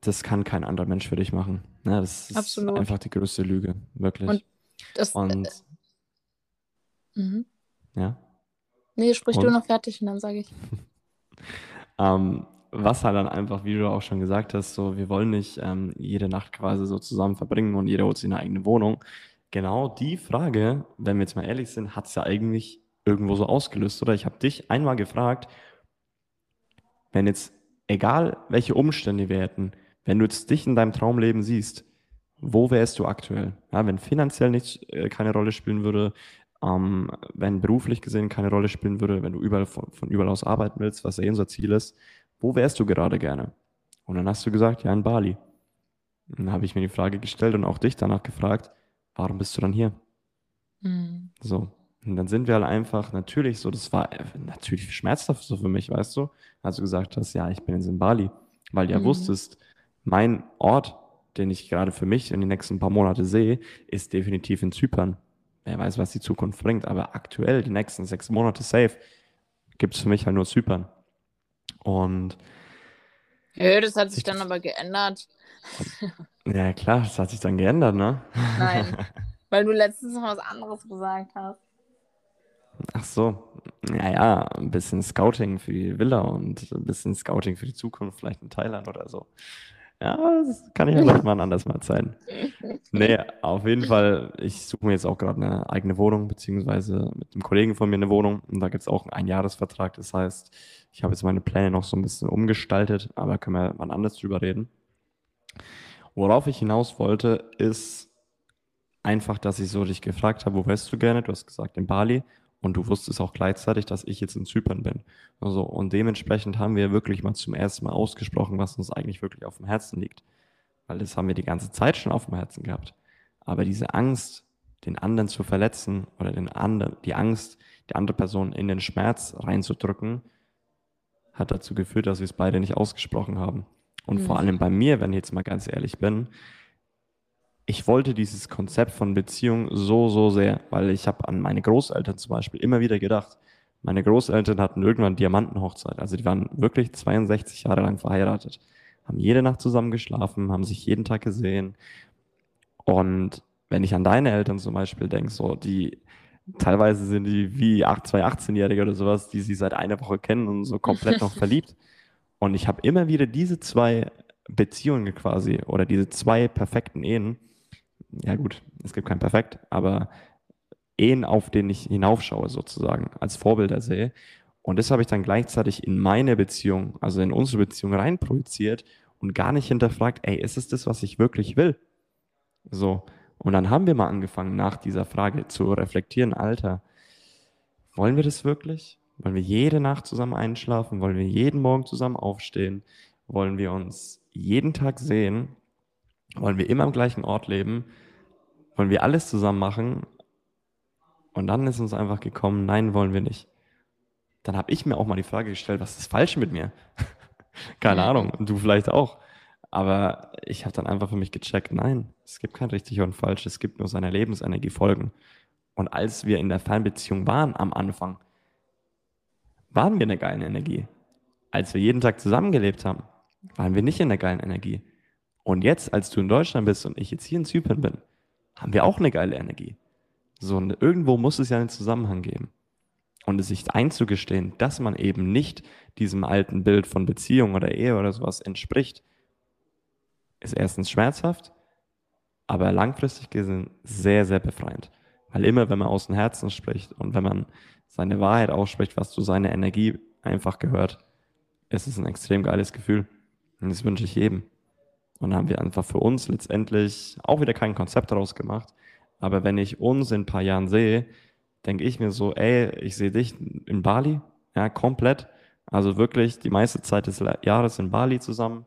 das kann kein anderer Mensch für dich machen. Ja, das ist Absolut. einfach die größte Lüge, wirklich. Und Das, Und mhm. ja. Nee, sprich du Und? noch fertig und dann sage ich. [laughs] Ähm, was halt dann einfach, wie du auch schon gesagt hast, so, wir wollen nicht ähm, jede Nacht quasi so zusammen verbringen und jeder holt sich eine eigene Wohnung. Genau die Frage, wenn wir jetzt mal ehrlich sind, hat es ja eigentlich irgendwo so ausgelöst, oder? Ich habe dich einmal gefragt, wenn jetzt, egal welche Umstände wir hätten, wenn du jetzt dich in deinem Traumleben siehst, wo wärst du aktuell? Ja, wenn finanziell nicht äh, keine Rolle spielen würde, ähm, wenn beruflich gesehen keine Rolle spielen würde, wenn du überall von, von überall aus arbeiten willst, was ja eh unser Ziel ist, wo wärst du gerade gerne? Und dann hast du gesagt, ja, in Bali. Und dann habe ich mir die Frage gestellt und auch dich danach gefragt, warum bist du dann hier? Mhm. So. Und dann sind wir halt einfach natürlich so, das war äh, natürlich schmerzhaft so für mich, weißt du, als du gesagt hast, ja, ich bin jetzt in Bali, weil du ja Mhm. wusstest, mein Ort, den ich gerade für mich in den nächsten paar Monate sehe, ist definitiv in Zypern. Wer weiß, was die Zukunft bringt, aber aktuell, die nächsten sechs Monate safe, gibt es für mich halt nur Zypern. Und Ja, das hat sich dann aber geändert. [laughs] ja, klar, das hat sich dann geändert, ne? Nein. [laughs] Weil du letztens noch was anderes gesagt hast. Ach so, naja, ein bisschen Scouting für die Villa und ein bisschen Scouting für die Zukunft, vielleicht in Thailand oder so. Ja, das kann ich ja vielleicht mal ein anderes Mal zeigen. Nee, auf jeden Fall, ich suche mir jetzt auch gerade eine eigene Wohnung, beziehungsweise mit einem Kollegen von mir eine Wohnung und da gibt es auch einen Einjahresvertrag. Das heißt, ich habe jetzt meine Pläne noch so ein bisschen umgestaltet, aber können wir mal anders drüber reden. Worauf ich hinaus wollte, ist einfach, dass ich so dich gefragt habe, wo wärst du gerne? Du hast gesagt, in Bali. Und du wusstest auch gleichzeitig, dass ich jetzt in Zypern bin. Also, und dementsprechend haben wir wirklich mal zum ersten Mal ausgesprochen, was uns eigentlich wirklich auf dem Herzen liegt. Weil das haben wir die ganze Zeit schon auf dem Herzen gehabt. Aber diese Angst, den anderen zu verletzen oder den anderen, die Angst, die andere Person in den Schmerz reinzudrücken, hat dazu geführt, dass wir es beide nicht ausgesprochen haben. Und vor Mhm. allem bei mir, wenn ich jetzt mal ganz ehrlich bin, ich wollte dieses Konzept von Beziehung so, so sehr, weil ich habe an meine Großeltern zum Beispiel immer wieder gedacht. Meine Großeltern hatten irgendwann Diamantenhochzeit. Also die waren wirklich 62 Jahre lang verheiratet, haben jede Nacht zusammen geschlafen, haben sich jeden Tag gesehen. Und wenn ich an deine Eltern zum Beispiel denke, so die teilweise sind die wie acht- zwei 18-Jährige oder sowas, die sie seit einer Woche kennen und so komplett noch [laughs] verliebt. Und ich habe immer wieder diese zwei Beziehungen quasi oder diese zwei perfekten Ehen, ja gut, es gibt kein Perfekt, aber Ehen, auf denen ich hinaufschaue sozusagen, als Vorbilder sehe. Und das habe ich dann gleichzeitig in meine Beziehung, also in unsere Beziehung reinprojiziert und gar nicht hinterfragt, ey, ist es das, was ich wirklich will? So. Und dann haben wir mal angefangen, nach dieser Frage zu reflektieren, Alter, wollen wir das wirklich? Wollen wir jede Nacht zusammen einschlafen? Wollen wir jeden Morgen zusammen aufstehen? Wollen wir uns jeden Tag sehen? Wollen wir immer am gleichen Ort leben? Wollen wir alles zusammen machen? Und dann ist uns einfach gekommen, nein, wollen wir nicht. Dann habe ich mir auch mal die Frage gestellt, was ist falsch mit mir? [laughs] Keine. Ahnung, und du vielleicht auch. Aber ich habe dann einfach für mich gecheckt, nein, es gibt kein richtig und falsch, es gibt nur seiner Lebensenergie folgen. Und als wir in der Fernbeziehung waren am Anfang, waren wir in der geilen Energie. Als wir jeden Tag zusammengelebt haben, waren wir nicht in der geilen Energie. Und jetzt, als du in Deutschland bist und ich jetzt hier in Zypern bin, haben wir auch eine geile Energie. So, und irgendwo muss es ja einen Zusammenhang geben. Und es sich einzugestehen, dass man eben nicht diesem alten Bild von Beziehung oder Ehe oder sowas entspricht, ist erstens schmerzhaft, aber langfristig gesehen sehr, sehr befreiend. Weil immer, wenn man aus dem Herzen spricht und wenn man seine Wahrheit ausspricht, was zu seiner Energie einfach gehört, ist es ein extrem geiles Gefühl. Und das wünsche ich jedem. Und haben wir einfach für uns letztendlich auch wieder kein Konzept daraus gemacht. Aber wenn ich uns in ein paar Jahren sehe, denke ich mir so, ey, ich sehe dich in Bali, ja, komplett. Also wirklich die meiste Zeit des Jahres in Bali zusammen.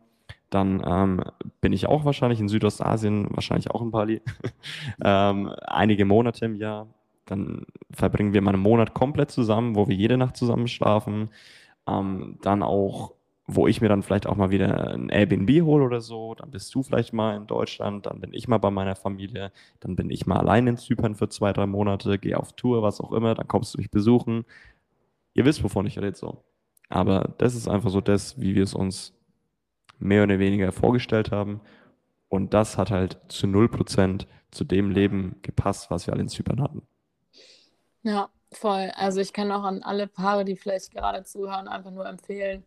dann ähm, bin ich auch wahrscheinlich in Südostasien, wahrscheinlich auch in Bali, [laughs] ähm, einige Monate im Jahr. Dann verbringen wir mal einen Monat komplett zusammen, wo wir jede Nacht zusammen schlafen. Ähm, dann auch, wo ich mir dann vielleicht auch mal wieder ein Airbnb hole oder so. Dann bist du vielleicht mal in Deutschland, dann bin ich mal bei meiner Familie, dann bin ich mal allein in Zypern für zwei, drei Monate, gehe auf Tour, was auch immer, dann kommst du mich besuchen. Ihr wisst, wovon ich rede so. Aber das ist einfach so das, wie wir es uns mehr oder weniger vorgestellt haben. Und das hat halt zu 0% zu dem Leben gepasst, was wir alle in Zypern hatten. Ja, voll. Also ich kann auch an alle Paare, die vielleicht gerade zuhören, einfach nur empfehlen,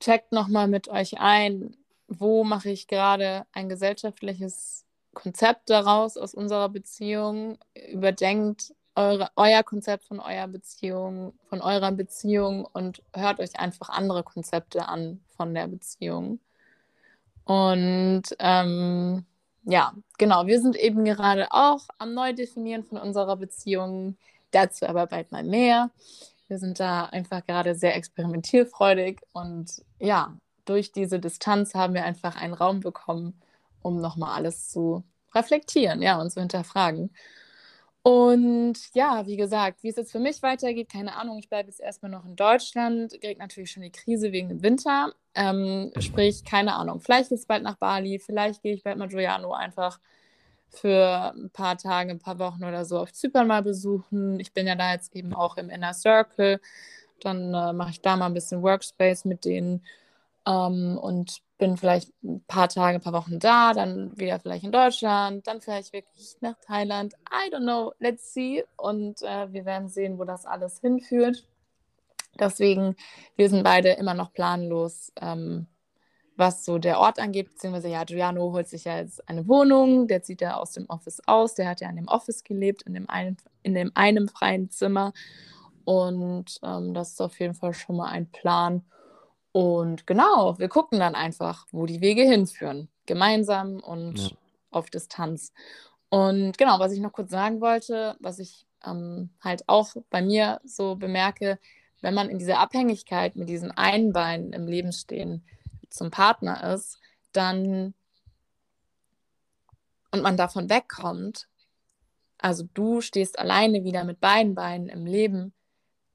checkt nochmal mit euch ein, wo mache ich gerade ein gesellschaftliches Konzept daraus aus unserer Beziehung, überdenkt eure, euer Konzept von eurer Beziehung, von eurer Beziehung und hört euch einfach andere Konzepte an von der Beziehung. Und ähm, ja, genau, wir sind eben gerade auch am Neudefinieren von unserer Beziehung. Dazu aber bald mal mehr. Wir sind da einfach gerade sehr experimentierfreudig und ja, durch diese Distanz haben wir einfach einen Raum bekommen, um nochmal alles zu reflektieren, ja, und zu hinterfragen. Und ja, wie gesagt, wie es jetzt für mich weitergeht, keine Ahnung. Ich bleibe jetzt erstmal noch in Deutschland, kriege natürlich schon die Krise wegen dem Winter. Ähm, sprich, keine Ahnung. Vielleicht geht es bald nach Bali, vielleicht gehe ich bald mal Giuliano einfach für ein paar Tage, ein paar Wochen oder so auf Zypern mal besuchen. Ich bin ja da jetzt eben auch im Inner Circle. Dann äh, mache ich da mal ein bisschen Workspace mit denen ähm, und bin vielleicht ein paar Tage, ein paar Wochen da, dann wieder vielleicht in Deutschland, dann vielleicht wirklich nach Thailand. I don't know, let's see. Und äh, wir werden sehen, wo das alles hinführt. Deswegen, wir sind beide immer noch planlos, ähm, was so der Ort angeht, beziehungsweise ja, Giuliano holt sich ja jetzt eine Wohnung, der zieht ja aus dem Office aus, der hat ja in dem Office gelebt, in dem einen, in dem einem freien Zimmer. Und ähm, das ist auf jeden Fall schon mal ein Plan. Und genau, wir gucken dann einfach, wo die Wege hinführen. Gemeinsam und ja. auf Distanz. Und genau, was ich noch kurz sagen wollte, was ich ähm, halt auch bei mir so bemerke, wenn man in dieser Abhängigkeit mit diesen einen Beinen im Leben stehen zum Partner ist, dann und man davon wegkommt, also du stehst alleine wieder mit beiden Beinen im Leben,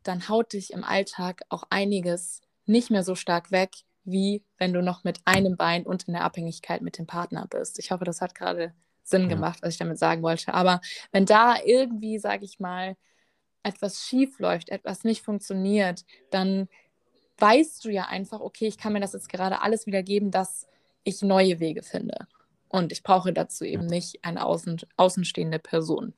dann haut dich im Alltag auch einiges nicht mehr so stark weg, wie wenn du noch mit einem Bein und in der Abhängigkeit mit dem Partner bist. Ich hoffe, das hat gerade Sinn gemacht, was ich damit sagen wollte. Aber wenn da irgendwie, sage ich mal, etwas schief läuft, etwas nicht funktioniert, dann weißt du ja einfach, okay, ich kann mir das jetzt gerade alles wieder geben, dass ich neue Wege finde. Und ich brauche dazu eben nicht eine außen, außenstehende Person.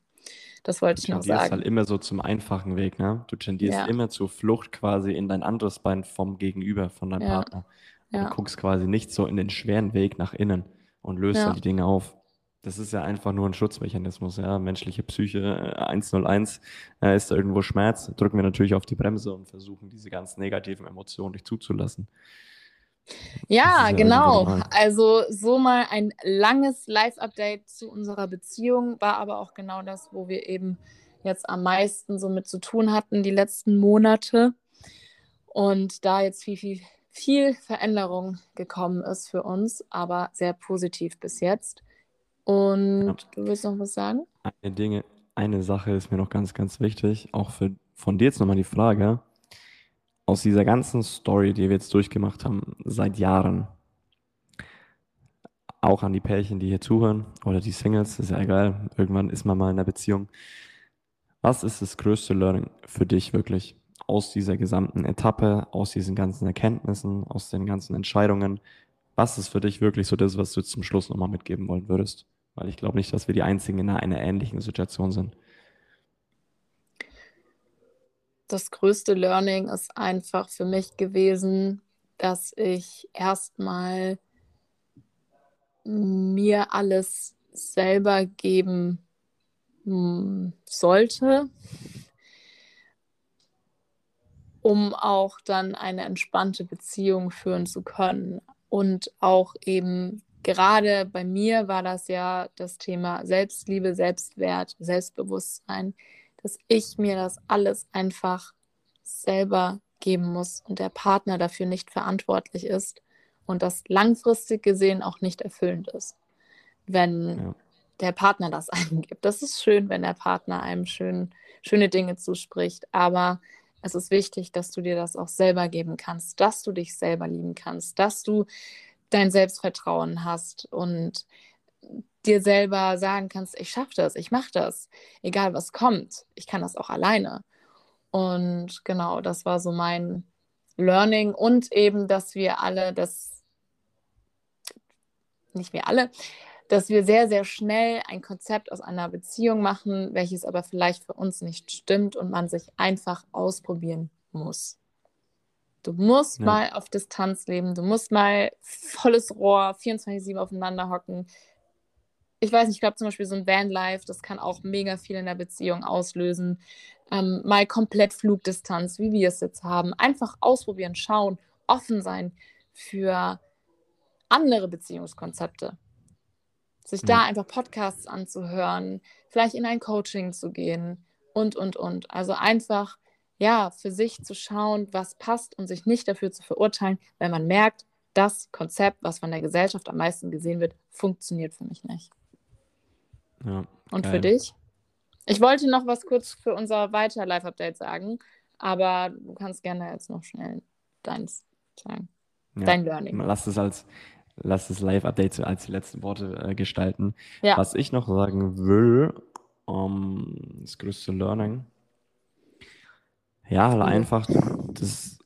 Das wollte ich noch sagen. Du tendierst halt immer so zum einfachen Weg, ne? Du tendierst ja. immer zur Flucht quasi in dein anderes Bein vom Gegenüber, von deinem ja. Partner. Ja. Du guckst quasi nicht so in den schweren Weg nach innen und löst ja. dann die Dinge auf. Das ist ja einfach nur ein Schutzmechanismus, ja. Menschliche Psyche 101 äh, äh, ist da irgendwo Schmerz, drücken wir natürlich auf die Bremse und versuchen, diese ganzen negativen Emotionen nicht zuzulassen. Ja, genau. Also so mal ein langes Live-Update zu unserer Beziehung war aber auch genau das, wo wir eben jetzt am meisten so mit zu tun hatten die letzten Monate. Und da jetzt viel, viel, viel Veränderung gekommen ist für uns, aber sehr positiv bis jetzt. Und ja. du willst noch was sagen? Eine Dinge, eine Sache ist mir noch ganz, ganz wichtig, auch für, von dir jetzt nochmal die Frage aus dieser ganzen Story, die wir jetzt durchgemacht haben, seit Jahren, auch an die Pärchen, die hier zuhören oder die Singles, ist ja egal, irgendwann ist man mal in einer Beziehung. Was ist das größte Learning für dich wirklich aus dieser gesamten Etappe, aus diesen ganzen Erkenntnissen, aus den ganzen Entscheidungen? Was ist für dich wirklich so das, was du zum Schluss nochmal mitgeben wollen würdest? Weil ich glaube nicht, dass wir die Einzigen in einer ähnlichen Situation sind. das größte Learning ist einfach für mich gewesen, dass ich erstmal mir alles selber geben hm, sollte, um auch dann eine entspannte Beziehung führen zu können. Und auch eben gerade bei mir war das ja das Thema Selbstliebe, Selbstwert, Selbstbewusstsein dass ich mir das alles einfach selber geben muss und der Partner dafür nicht verantwortlich ist. und das langfristig gesehen auch nicht erfüllend ist, wenn ja. der Partner das [laughs] einem gibt. Das ist schön, wenn der Partner einem schön, schöne Dinge zuspricht, aber es ist wichtig, dass du dir das auch selber geben kannst, dass du dich selber lieben kannst, dass du dein Selbstvertrauen hast und dir selber sagen kannst, ich schaffe das, ich mache das, egal was kommt, ich kann das auch alleine. Und genau, das war so mein Learning und eben, dass wir alle das, nicht wir alle, dass wir sehr, sehr schnell ein Konzept aus einer Beziehung machen, welches aber vielleicht für uns nicht stimmt und man sich einfach ausprobieren muss. Du musst ja. mal auf Distanz leben, du musst mal volles Rohr, 24-7 aufeinander hocken. Ich weiß nicht, ich glaube zum Beispiel so ein Vanlife, das kann auch mega viel in der Beziehung auslösen. Ähm, mal komplett Flugdistanz, wie wir es jetzt haben. Einfach ausprobieren, schauen, offen sein für andere Beziehungskonzepte sich da mhm. einfach Podcasts anzuhören, vielleicht in ein Coaching zu gehen und, und, und. Also einfach, ja, für sich zu schauen, was passt und sich nicht dafür zu verurteilen, wenn man merkt, das Konzept, was von der Gesellschaft am meisten gesehen wird, funktioniert für mich nicht. Ja, und für dich? Ich wollte noch was kurz für unser weiter Live-Update sagen, aber du kannst gerne jetzt noch schnell deins sagen. Ja, Dein Learning. Lass es als, lass das Live-Update als die letzten Worte äh, gestalten. Ja. Was ich noch sagen will, um, ähm, das größte Learning, ja, halt einfach das.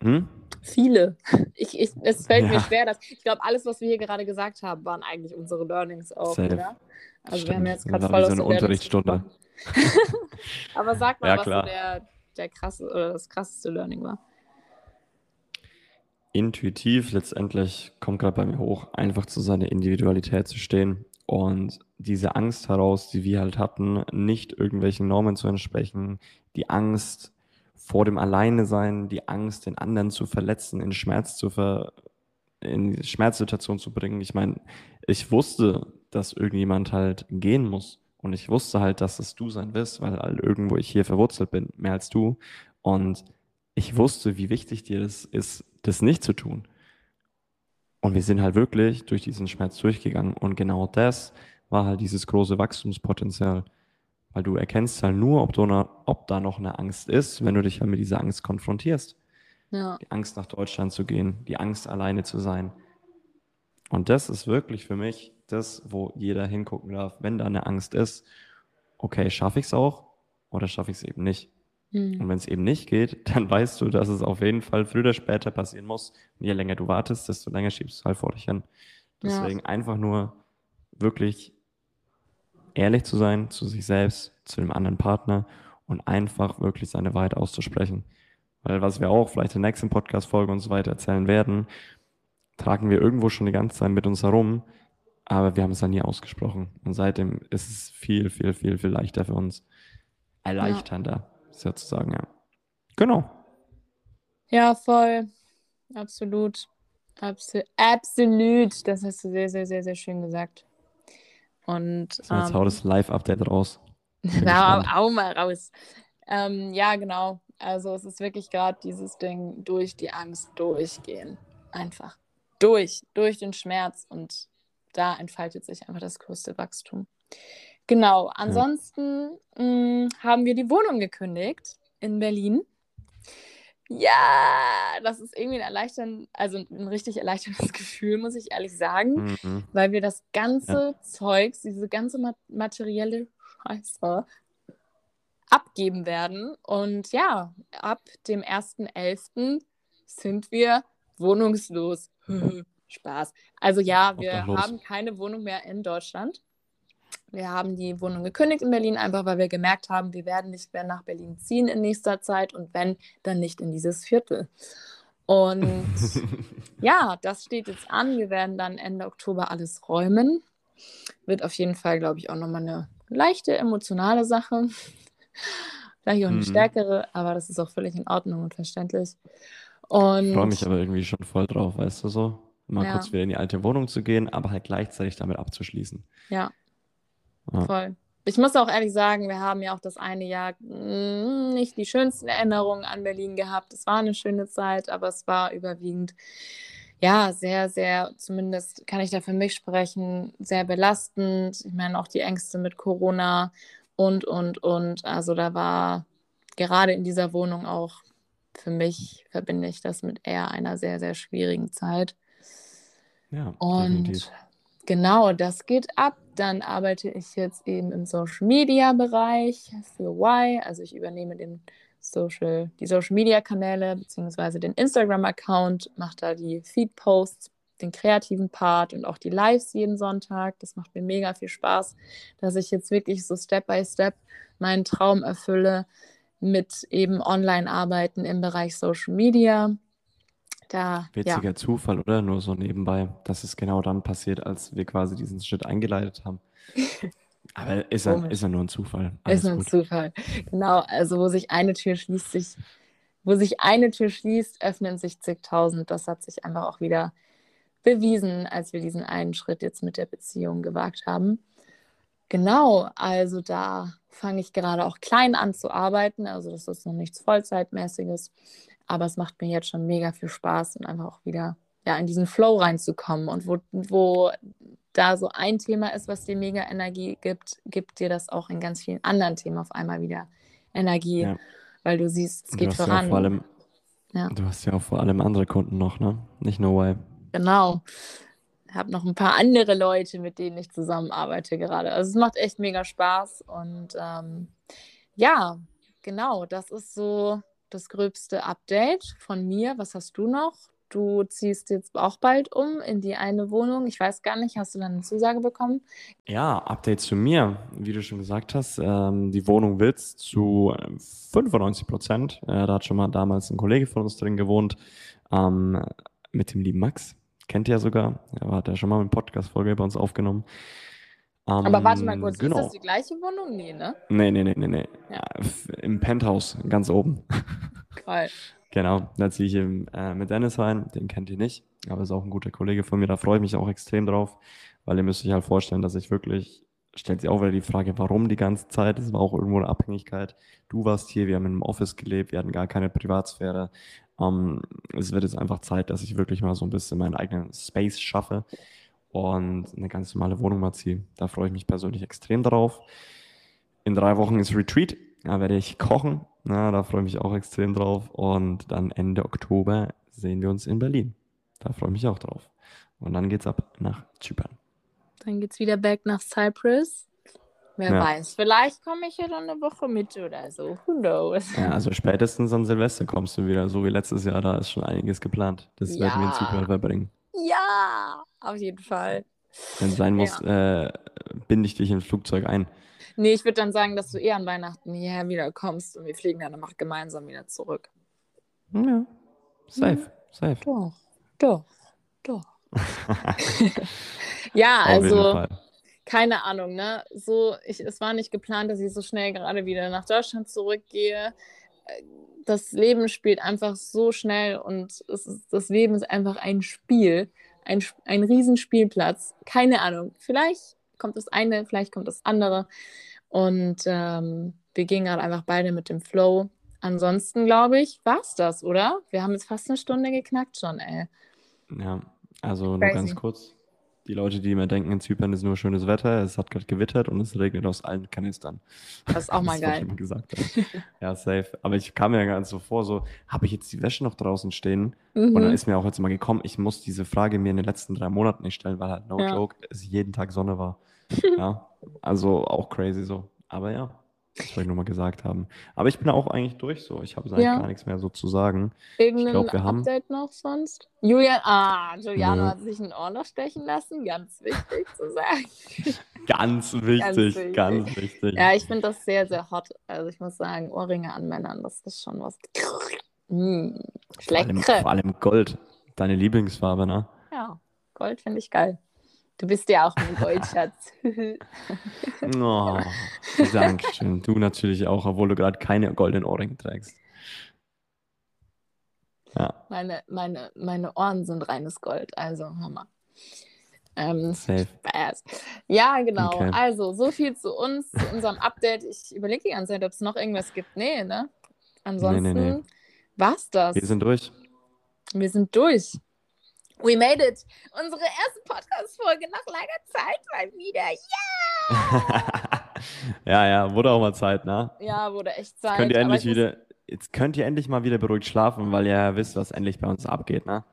Hm? Viele. Ich, ich, es fällt ja. mir schwer, dass ich glaube, alles, was wir hier gerade gesagt haben, waren eigentlich unsere Learnings auch. Oder? Also Stimmt. wir haben jetzt gerade voll so eine Unterrichtsstunde. [laughs] Aber sag mal, ja, was so der, der krasse oder das krasseste Learning war intuitiv letztendlich kommt gerade bei mir hoch, einfach zu seiner Individualität zu stehen und diese Angst heraus, die wir halt hatten, nicht irgendwelchen Normen zu entsprechen, die Angst vor dem Alleine sein, die Angst, den anderen zu verletzen, in Schmerz zu ver in Schmerzsituation zu bringen. Ich meine, ich wusste, dass irgendjemand halt gehen muss. Und ich wusste halt, dass es du sein wirst, weil halt irgendwo ich hier verwurzelt bin, mehr als du. Und ich wusste, wie wichtig dir das ist, das nicht zu tun. Und wir sind halt wirklich durch diesen Schmerz durchgegangen. Und genau das war halt dieses große Wachstumspotenzial. Weil du erkennst halt nur, ob, eine, ob da noch eine Angst ist, wenn du dich halt mit dieser Angst konfrontierst. Ja. Die Angst nach Deutschland zu gehen, die Angst alleine zu sein. Und das ist wirklich für mich das, wo jeder hingucken darf, wenn da eine Angst ist, okay, schaffe ich es auch oder schaffe ich es eben nicht. Mhm. Und wenn es eben nicht geht, [laughs] dann weißt du, dass es auf jeden Fall früher oder später passieren muss. Und je länger du wartest, desto länger schiebst du halt vor dich hin. Deswegen ja. einfach nur wirklich ehrlich zu sein zu sich selbst, zu dem anderen Partner und einfach wirklich seine Wahrheit auszusprechen. Weil was wir auch vielleicht in der nächsten Podcast-Folge und so weiter erzählen werden, tragen wir irgendwo schon die ganze Zeit mit uns herum, aber wir haben es dann nie ausgesprochen. Und seitdem ist es viel, viel, viel, viel leichter für uns. Erleichternder. Ja sozusagen, ja. Genau. Ja, voll. Absolut. Absu absolut. Das hast du sehr, sehr, sehr, sehr schön gesagt. Und. So, jetzt ähm, hau das Live-Update raus. [laughs] Ja, hau mal raus. Ähm, ja, genau. Also es ist wirklich gerade dieses Ding, durch die Angst durchgehen. Einfach. Durch, durch den Schmerz. Und da entfaltet sich einfach das größte Wachstum. Genau, ansonsten ja. mh, mm, haben wir die Wohnung gekündigt in Berlin. Ja, das ist irgendwie ein erleichtern, also ein richtig erleichterndes [laughs] Gefühl, muss ich ehrlich sagen, mhm. weil wir das ganze ja. Zeugs, diese ganze materielle Scheiße abgeben werden. Und ja, ab dem 1.11. sind wir wohnungslos. [laughs] Spaß. Also ja, wir haben keine Wohnung mehr in Deutschland. Wir haben die Wohnung gekündigt in Berlin, einfach weil wir gemerkt haben, wir werden nicht mehr nach Berlin ziehen in nächster Zeit und wenn, dann nicht in dieses Viertel. Und [laughs] ja, das steht jetzt an. Wir werden dann Ende Oktober alles räumen. Wird auf jeden Fall, glaube ich, auch nochmal eine leichte emotionale Sache. [laughs] Vielleicht auch eine mhm. stärkere, aber das ist auch völlig in Ordnung und verständlich. Und ich freue mich aber irgendwie schon voll drauf, weißt du so? Mal ja. kurz wieder in die alte Wohnung zu gehen, aber halt gleichzeitig damit abzuschließen. Ja, Voll. Ich muss auch ehrlich sagen, wir haben ja auch das eine Jahr mm, nicht die schönsten Erinnerungen an Berlin gehabt. Es war eine schöne Zeit, aber es war überwiegend ja, sehr, sehr, zumindest kann ich da für mich sprechen, sehr belastend. Ich meine, auch die Ängste mit Corona und, und, und. Also da war gerade in dieser Wohnung auch für mich, verbinde ich das mit eher einer sehr, sehr schwierigen Zeit. Ja, Und definitiv. genau, das geht ab. Dann arbeite ich jetzt eben im Social Media Bereich für Y. Also ich übernehme den Social, die Social Media Kanäle beziehungsweise den Instagram-Account, mache da die Feed-Posts, den kreativen Part und auch die Lives jeden Sonntag. Das macht mir mega viel Spaß, dass ich jetzt wirklich so Step by Step meinen Traum erfülle mit eben Online-Arbeiten im Bereich Social Media. Da, ja, Witziger Zufall, oder? Nur so nebenbei, dass es genau dann passiert, als wir quasi diesen Schritt eingeleitet haben. [laughs] Aber ist ja, ist ja nur ein Zufall. ist Alles ein gut. Zufall. Genau, also wo sich eine Tür schließt, sich, wo sich eine Tür schließt, öffnen sich zigtausend. Das hat sich einfach auch wieder bewiesen, als wir diesen einen Schritt jetzt mit der Beziehung gewagt haben. Genau, also da fange ich gerade auch klein an zu arbeiten. Also das ist noch nichts Vollzeitmäßiges, aber es macht mir jetzt schon mega viel Spaß und einfach auch wieder ja, in diesen Flow reinzukommen. Und wo, wo da so ein Thema ist, was dir mega Energie gibt, gibt dir das auch in ganz vielen anderen Themen auf einmal wieder Energie, Ja. weil du siehst, es geht hast ja voran. vor allem, Ja. du hast ja auch vor allem andere Kunden noch, ne? Nicht nur Y. Genau. Ich habe noch ein paar andere Leute, mit denen ich zusammenarbeite gerade. Also es macht echt mega Spaß und ähm, ja, genau, das ist so das gröbste Update von mir. Was hast du noch? Du ziehst jetzt auch bald um in die eine Wohnung. Ich weiß gar nicht, hast du dann eine Zusage bekommen? Ja, Update zu mir. Wie du schon gesagt hast, ähm, die Wohnung Witz zu ähm, 95 Prozent. Äh, da hat schon mal damals ein Kollege von uns drin gewohnt, ähm, mit dem lieben Max. Kennt ihr ja sogar. Er hat ja schon mal eine Podcast-Folge bei uns aufgenommen. Aber warte mal Ähm, kurz, genau. ist das die gleiche Wohnung? Nee, ne? Nee, nee, nee, nee, nee. Ja. Äh, Im Penthouse, ganz oben. [laughs] Geil. Genau, da ziehe ich eben äh, mit Dennis rein, den kennt ihr nicht, aber ist auch ein guter Kollege von mir, da freue ich mich auch extrem drauf, weil ihr müsst euch halt vorstellen, dass ich wirklich, stellt sich auch wieder die Frage, warum die ganze Zeit, das war auch irgendwo eine Abhängigkeit, du warst hier, wir haben einem Office gelebt, wir hatten gar keine Privatsphäre, ähm, es wird jetzt einfach Zeit, dass ich wirklich mal so ein bisschen meinen eigenen Space schaffe und eine ganz normale Wohnung mal ziehe, da freue ich mich persönlich extrem drauf. In drei Wochen ist Retreat, da werde ich kochen. Na, da freue ich mich auch extrem drauf. Und dann Ende Oktober sehen wir uns in Berlin. Da freue ich mich auch drauf. Und dann geht's ab nach Zypern. Dann geht's wieder back nach Cyprus. Wer Ja. weiß, vielleicht komme ich ja dann eine Woche mit oder so. Who knows? Ja, also spätestens an Silvester kommst du wieder, so wie letztes Jahr. Da ist schon einiges geplant. Das werden wir in Ja. Zypern verbringen. Ja, auf jeden Fall. Wenn es sein muss, äh, binde ich dich ins Flugzeug ein. Nee, ich würde dann sagen, dass du eher an Weihnachten hierher wieder kommst und wir fliegen dann einfach gemeinsam wieder zurück. Ja, safe, safe. Doch, doch, doch. [laughs] ja, Auf also keine Ahnung, ne? So, ich, es war nicht geplant, dass ich so schnell gerade wieder nach Deutschland zurückgehe. Das Leben spielt einfach so schnell und es ist, das Leben ist einfach ein Spiel, ein, ein Riesenspielplatz. Keine Ahnung. Vielleicht kommt das eine, vielleicht kommt das andere. Und ähm, wir gehen gerade einfach beide mit dem Flow. Ansonsten, glaube ich, war es das, oder? Wir haben jetzt fast eine Stunde geknackt schon, ey. Ja, also nur ganz kurz. Die Leute, die immer denken, in Zypern ist nur schönes Wetter, es hat gerade gewittert und es regnet aus allen Kanistern. Das ist auch [laughs] mal Das geil. gesagt. [laughs] Ja, safe. Aber ich kam mir ganz so vor, so, habe ich jetzt die Wäsche noch draußen stehen? Und dann Mhm. ist mir auch jetzt mal gekommen, ich muss diese Frage mir in den letzten drei Monaten nicht stellen, weil halt no Ja. joke, es jeden Tag Sonne war. [laughs] Ja, also auch crazy so. Aber ja, das wollte ich nur mal gesagt haben. Aber ich bin auch eigentlich durch so. Ich habe eigentlich Ja. gar nichts mehr so zu sagen. Irgendein glaub, wir haben- Update noch sonst? Julian, ah, Giuliano Nö. hat sich ein Ohr noch stechen lassen, ganz wichtig zu sagen. [laughs] Ganz wichtig, wichtig. ganz wichtig. Ja, ich finde das sehr, sehr hot. Also ich muss sagen, Ohrringe an Männern, das ist schon was. Mm, vor, allem, vor allem Gold. Deine Lieblingsfarbe, ne? Ja, Gold finde ich geil. Du bist ja auch ein Goldschatz. [laughs] Oh, Dankeschön. Du natürlich auch, obwohl du gerade keine goldenen Ohrringe trägst. Ja, meine, meine, meine Ohren sind reines Gold, also Hammer. Ähm, safe. Spaß. Ja, genau. Okay. Also, so viel zu uns, zu unserem Update. Ich überlege die ganze Zeit, ob es noch irgendwas gibt. Nee, ne? Ansonsten nee, nee. war's das. Wir sind durch. Wir sind durch. We made it. Unsere erste Podcast-Folge nach langer Zeit mal wieder. Ja! [laughs] ja, ja, wurde auch mal Zeit, ne? Ja, wurde echt Zeit. Könnt ihr endlich wieder, jetzt könnt ihr endlich mal wieder beruhigt schlafen, weil ihr ja wisst, was endlich bei uns abgeht, ne?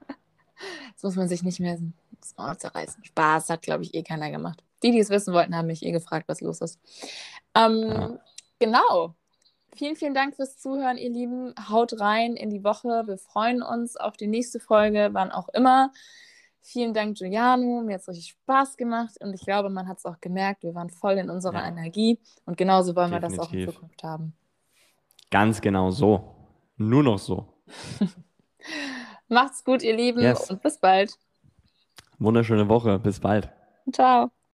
Jetzt muss man sich nicht mehr das Maul zerreißen. Spaß hat, glaube ich, eh keiner gemacht. Die, die es wissen wollten, haben mich eh gefragt, was los ist. Ähm, ja. Genau. Vielen, vielen Dank fürs Zuhören, ihr Lieben. Haut rein in die Woche. Wir freuen uns auf die nächste Folge, wann auch immer. Vielen Dank, Giuliano. Mir hat es richtig Spaß gemacht und ich glaube, man hat es auch gemerkt, wir waren voll in unserer ja. Energie und genauso wollen Definitiv. wir das auch in Zukunft haben. Ganz genau so. Nur noch so. [laughs] Macht's gut, ihr Lieben, yes. und bis bald. Wunderschöne Woche. Bis bald. Ciao.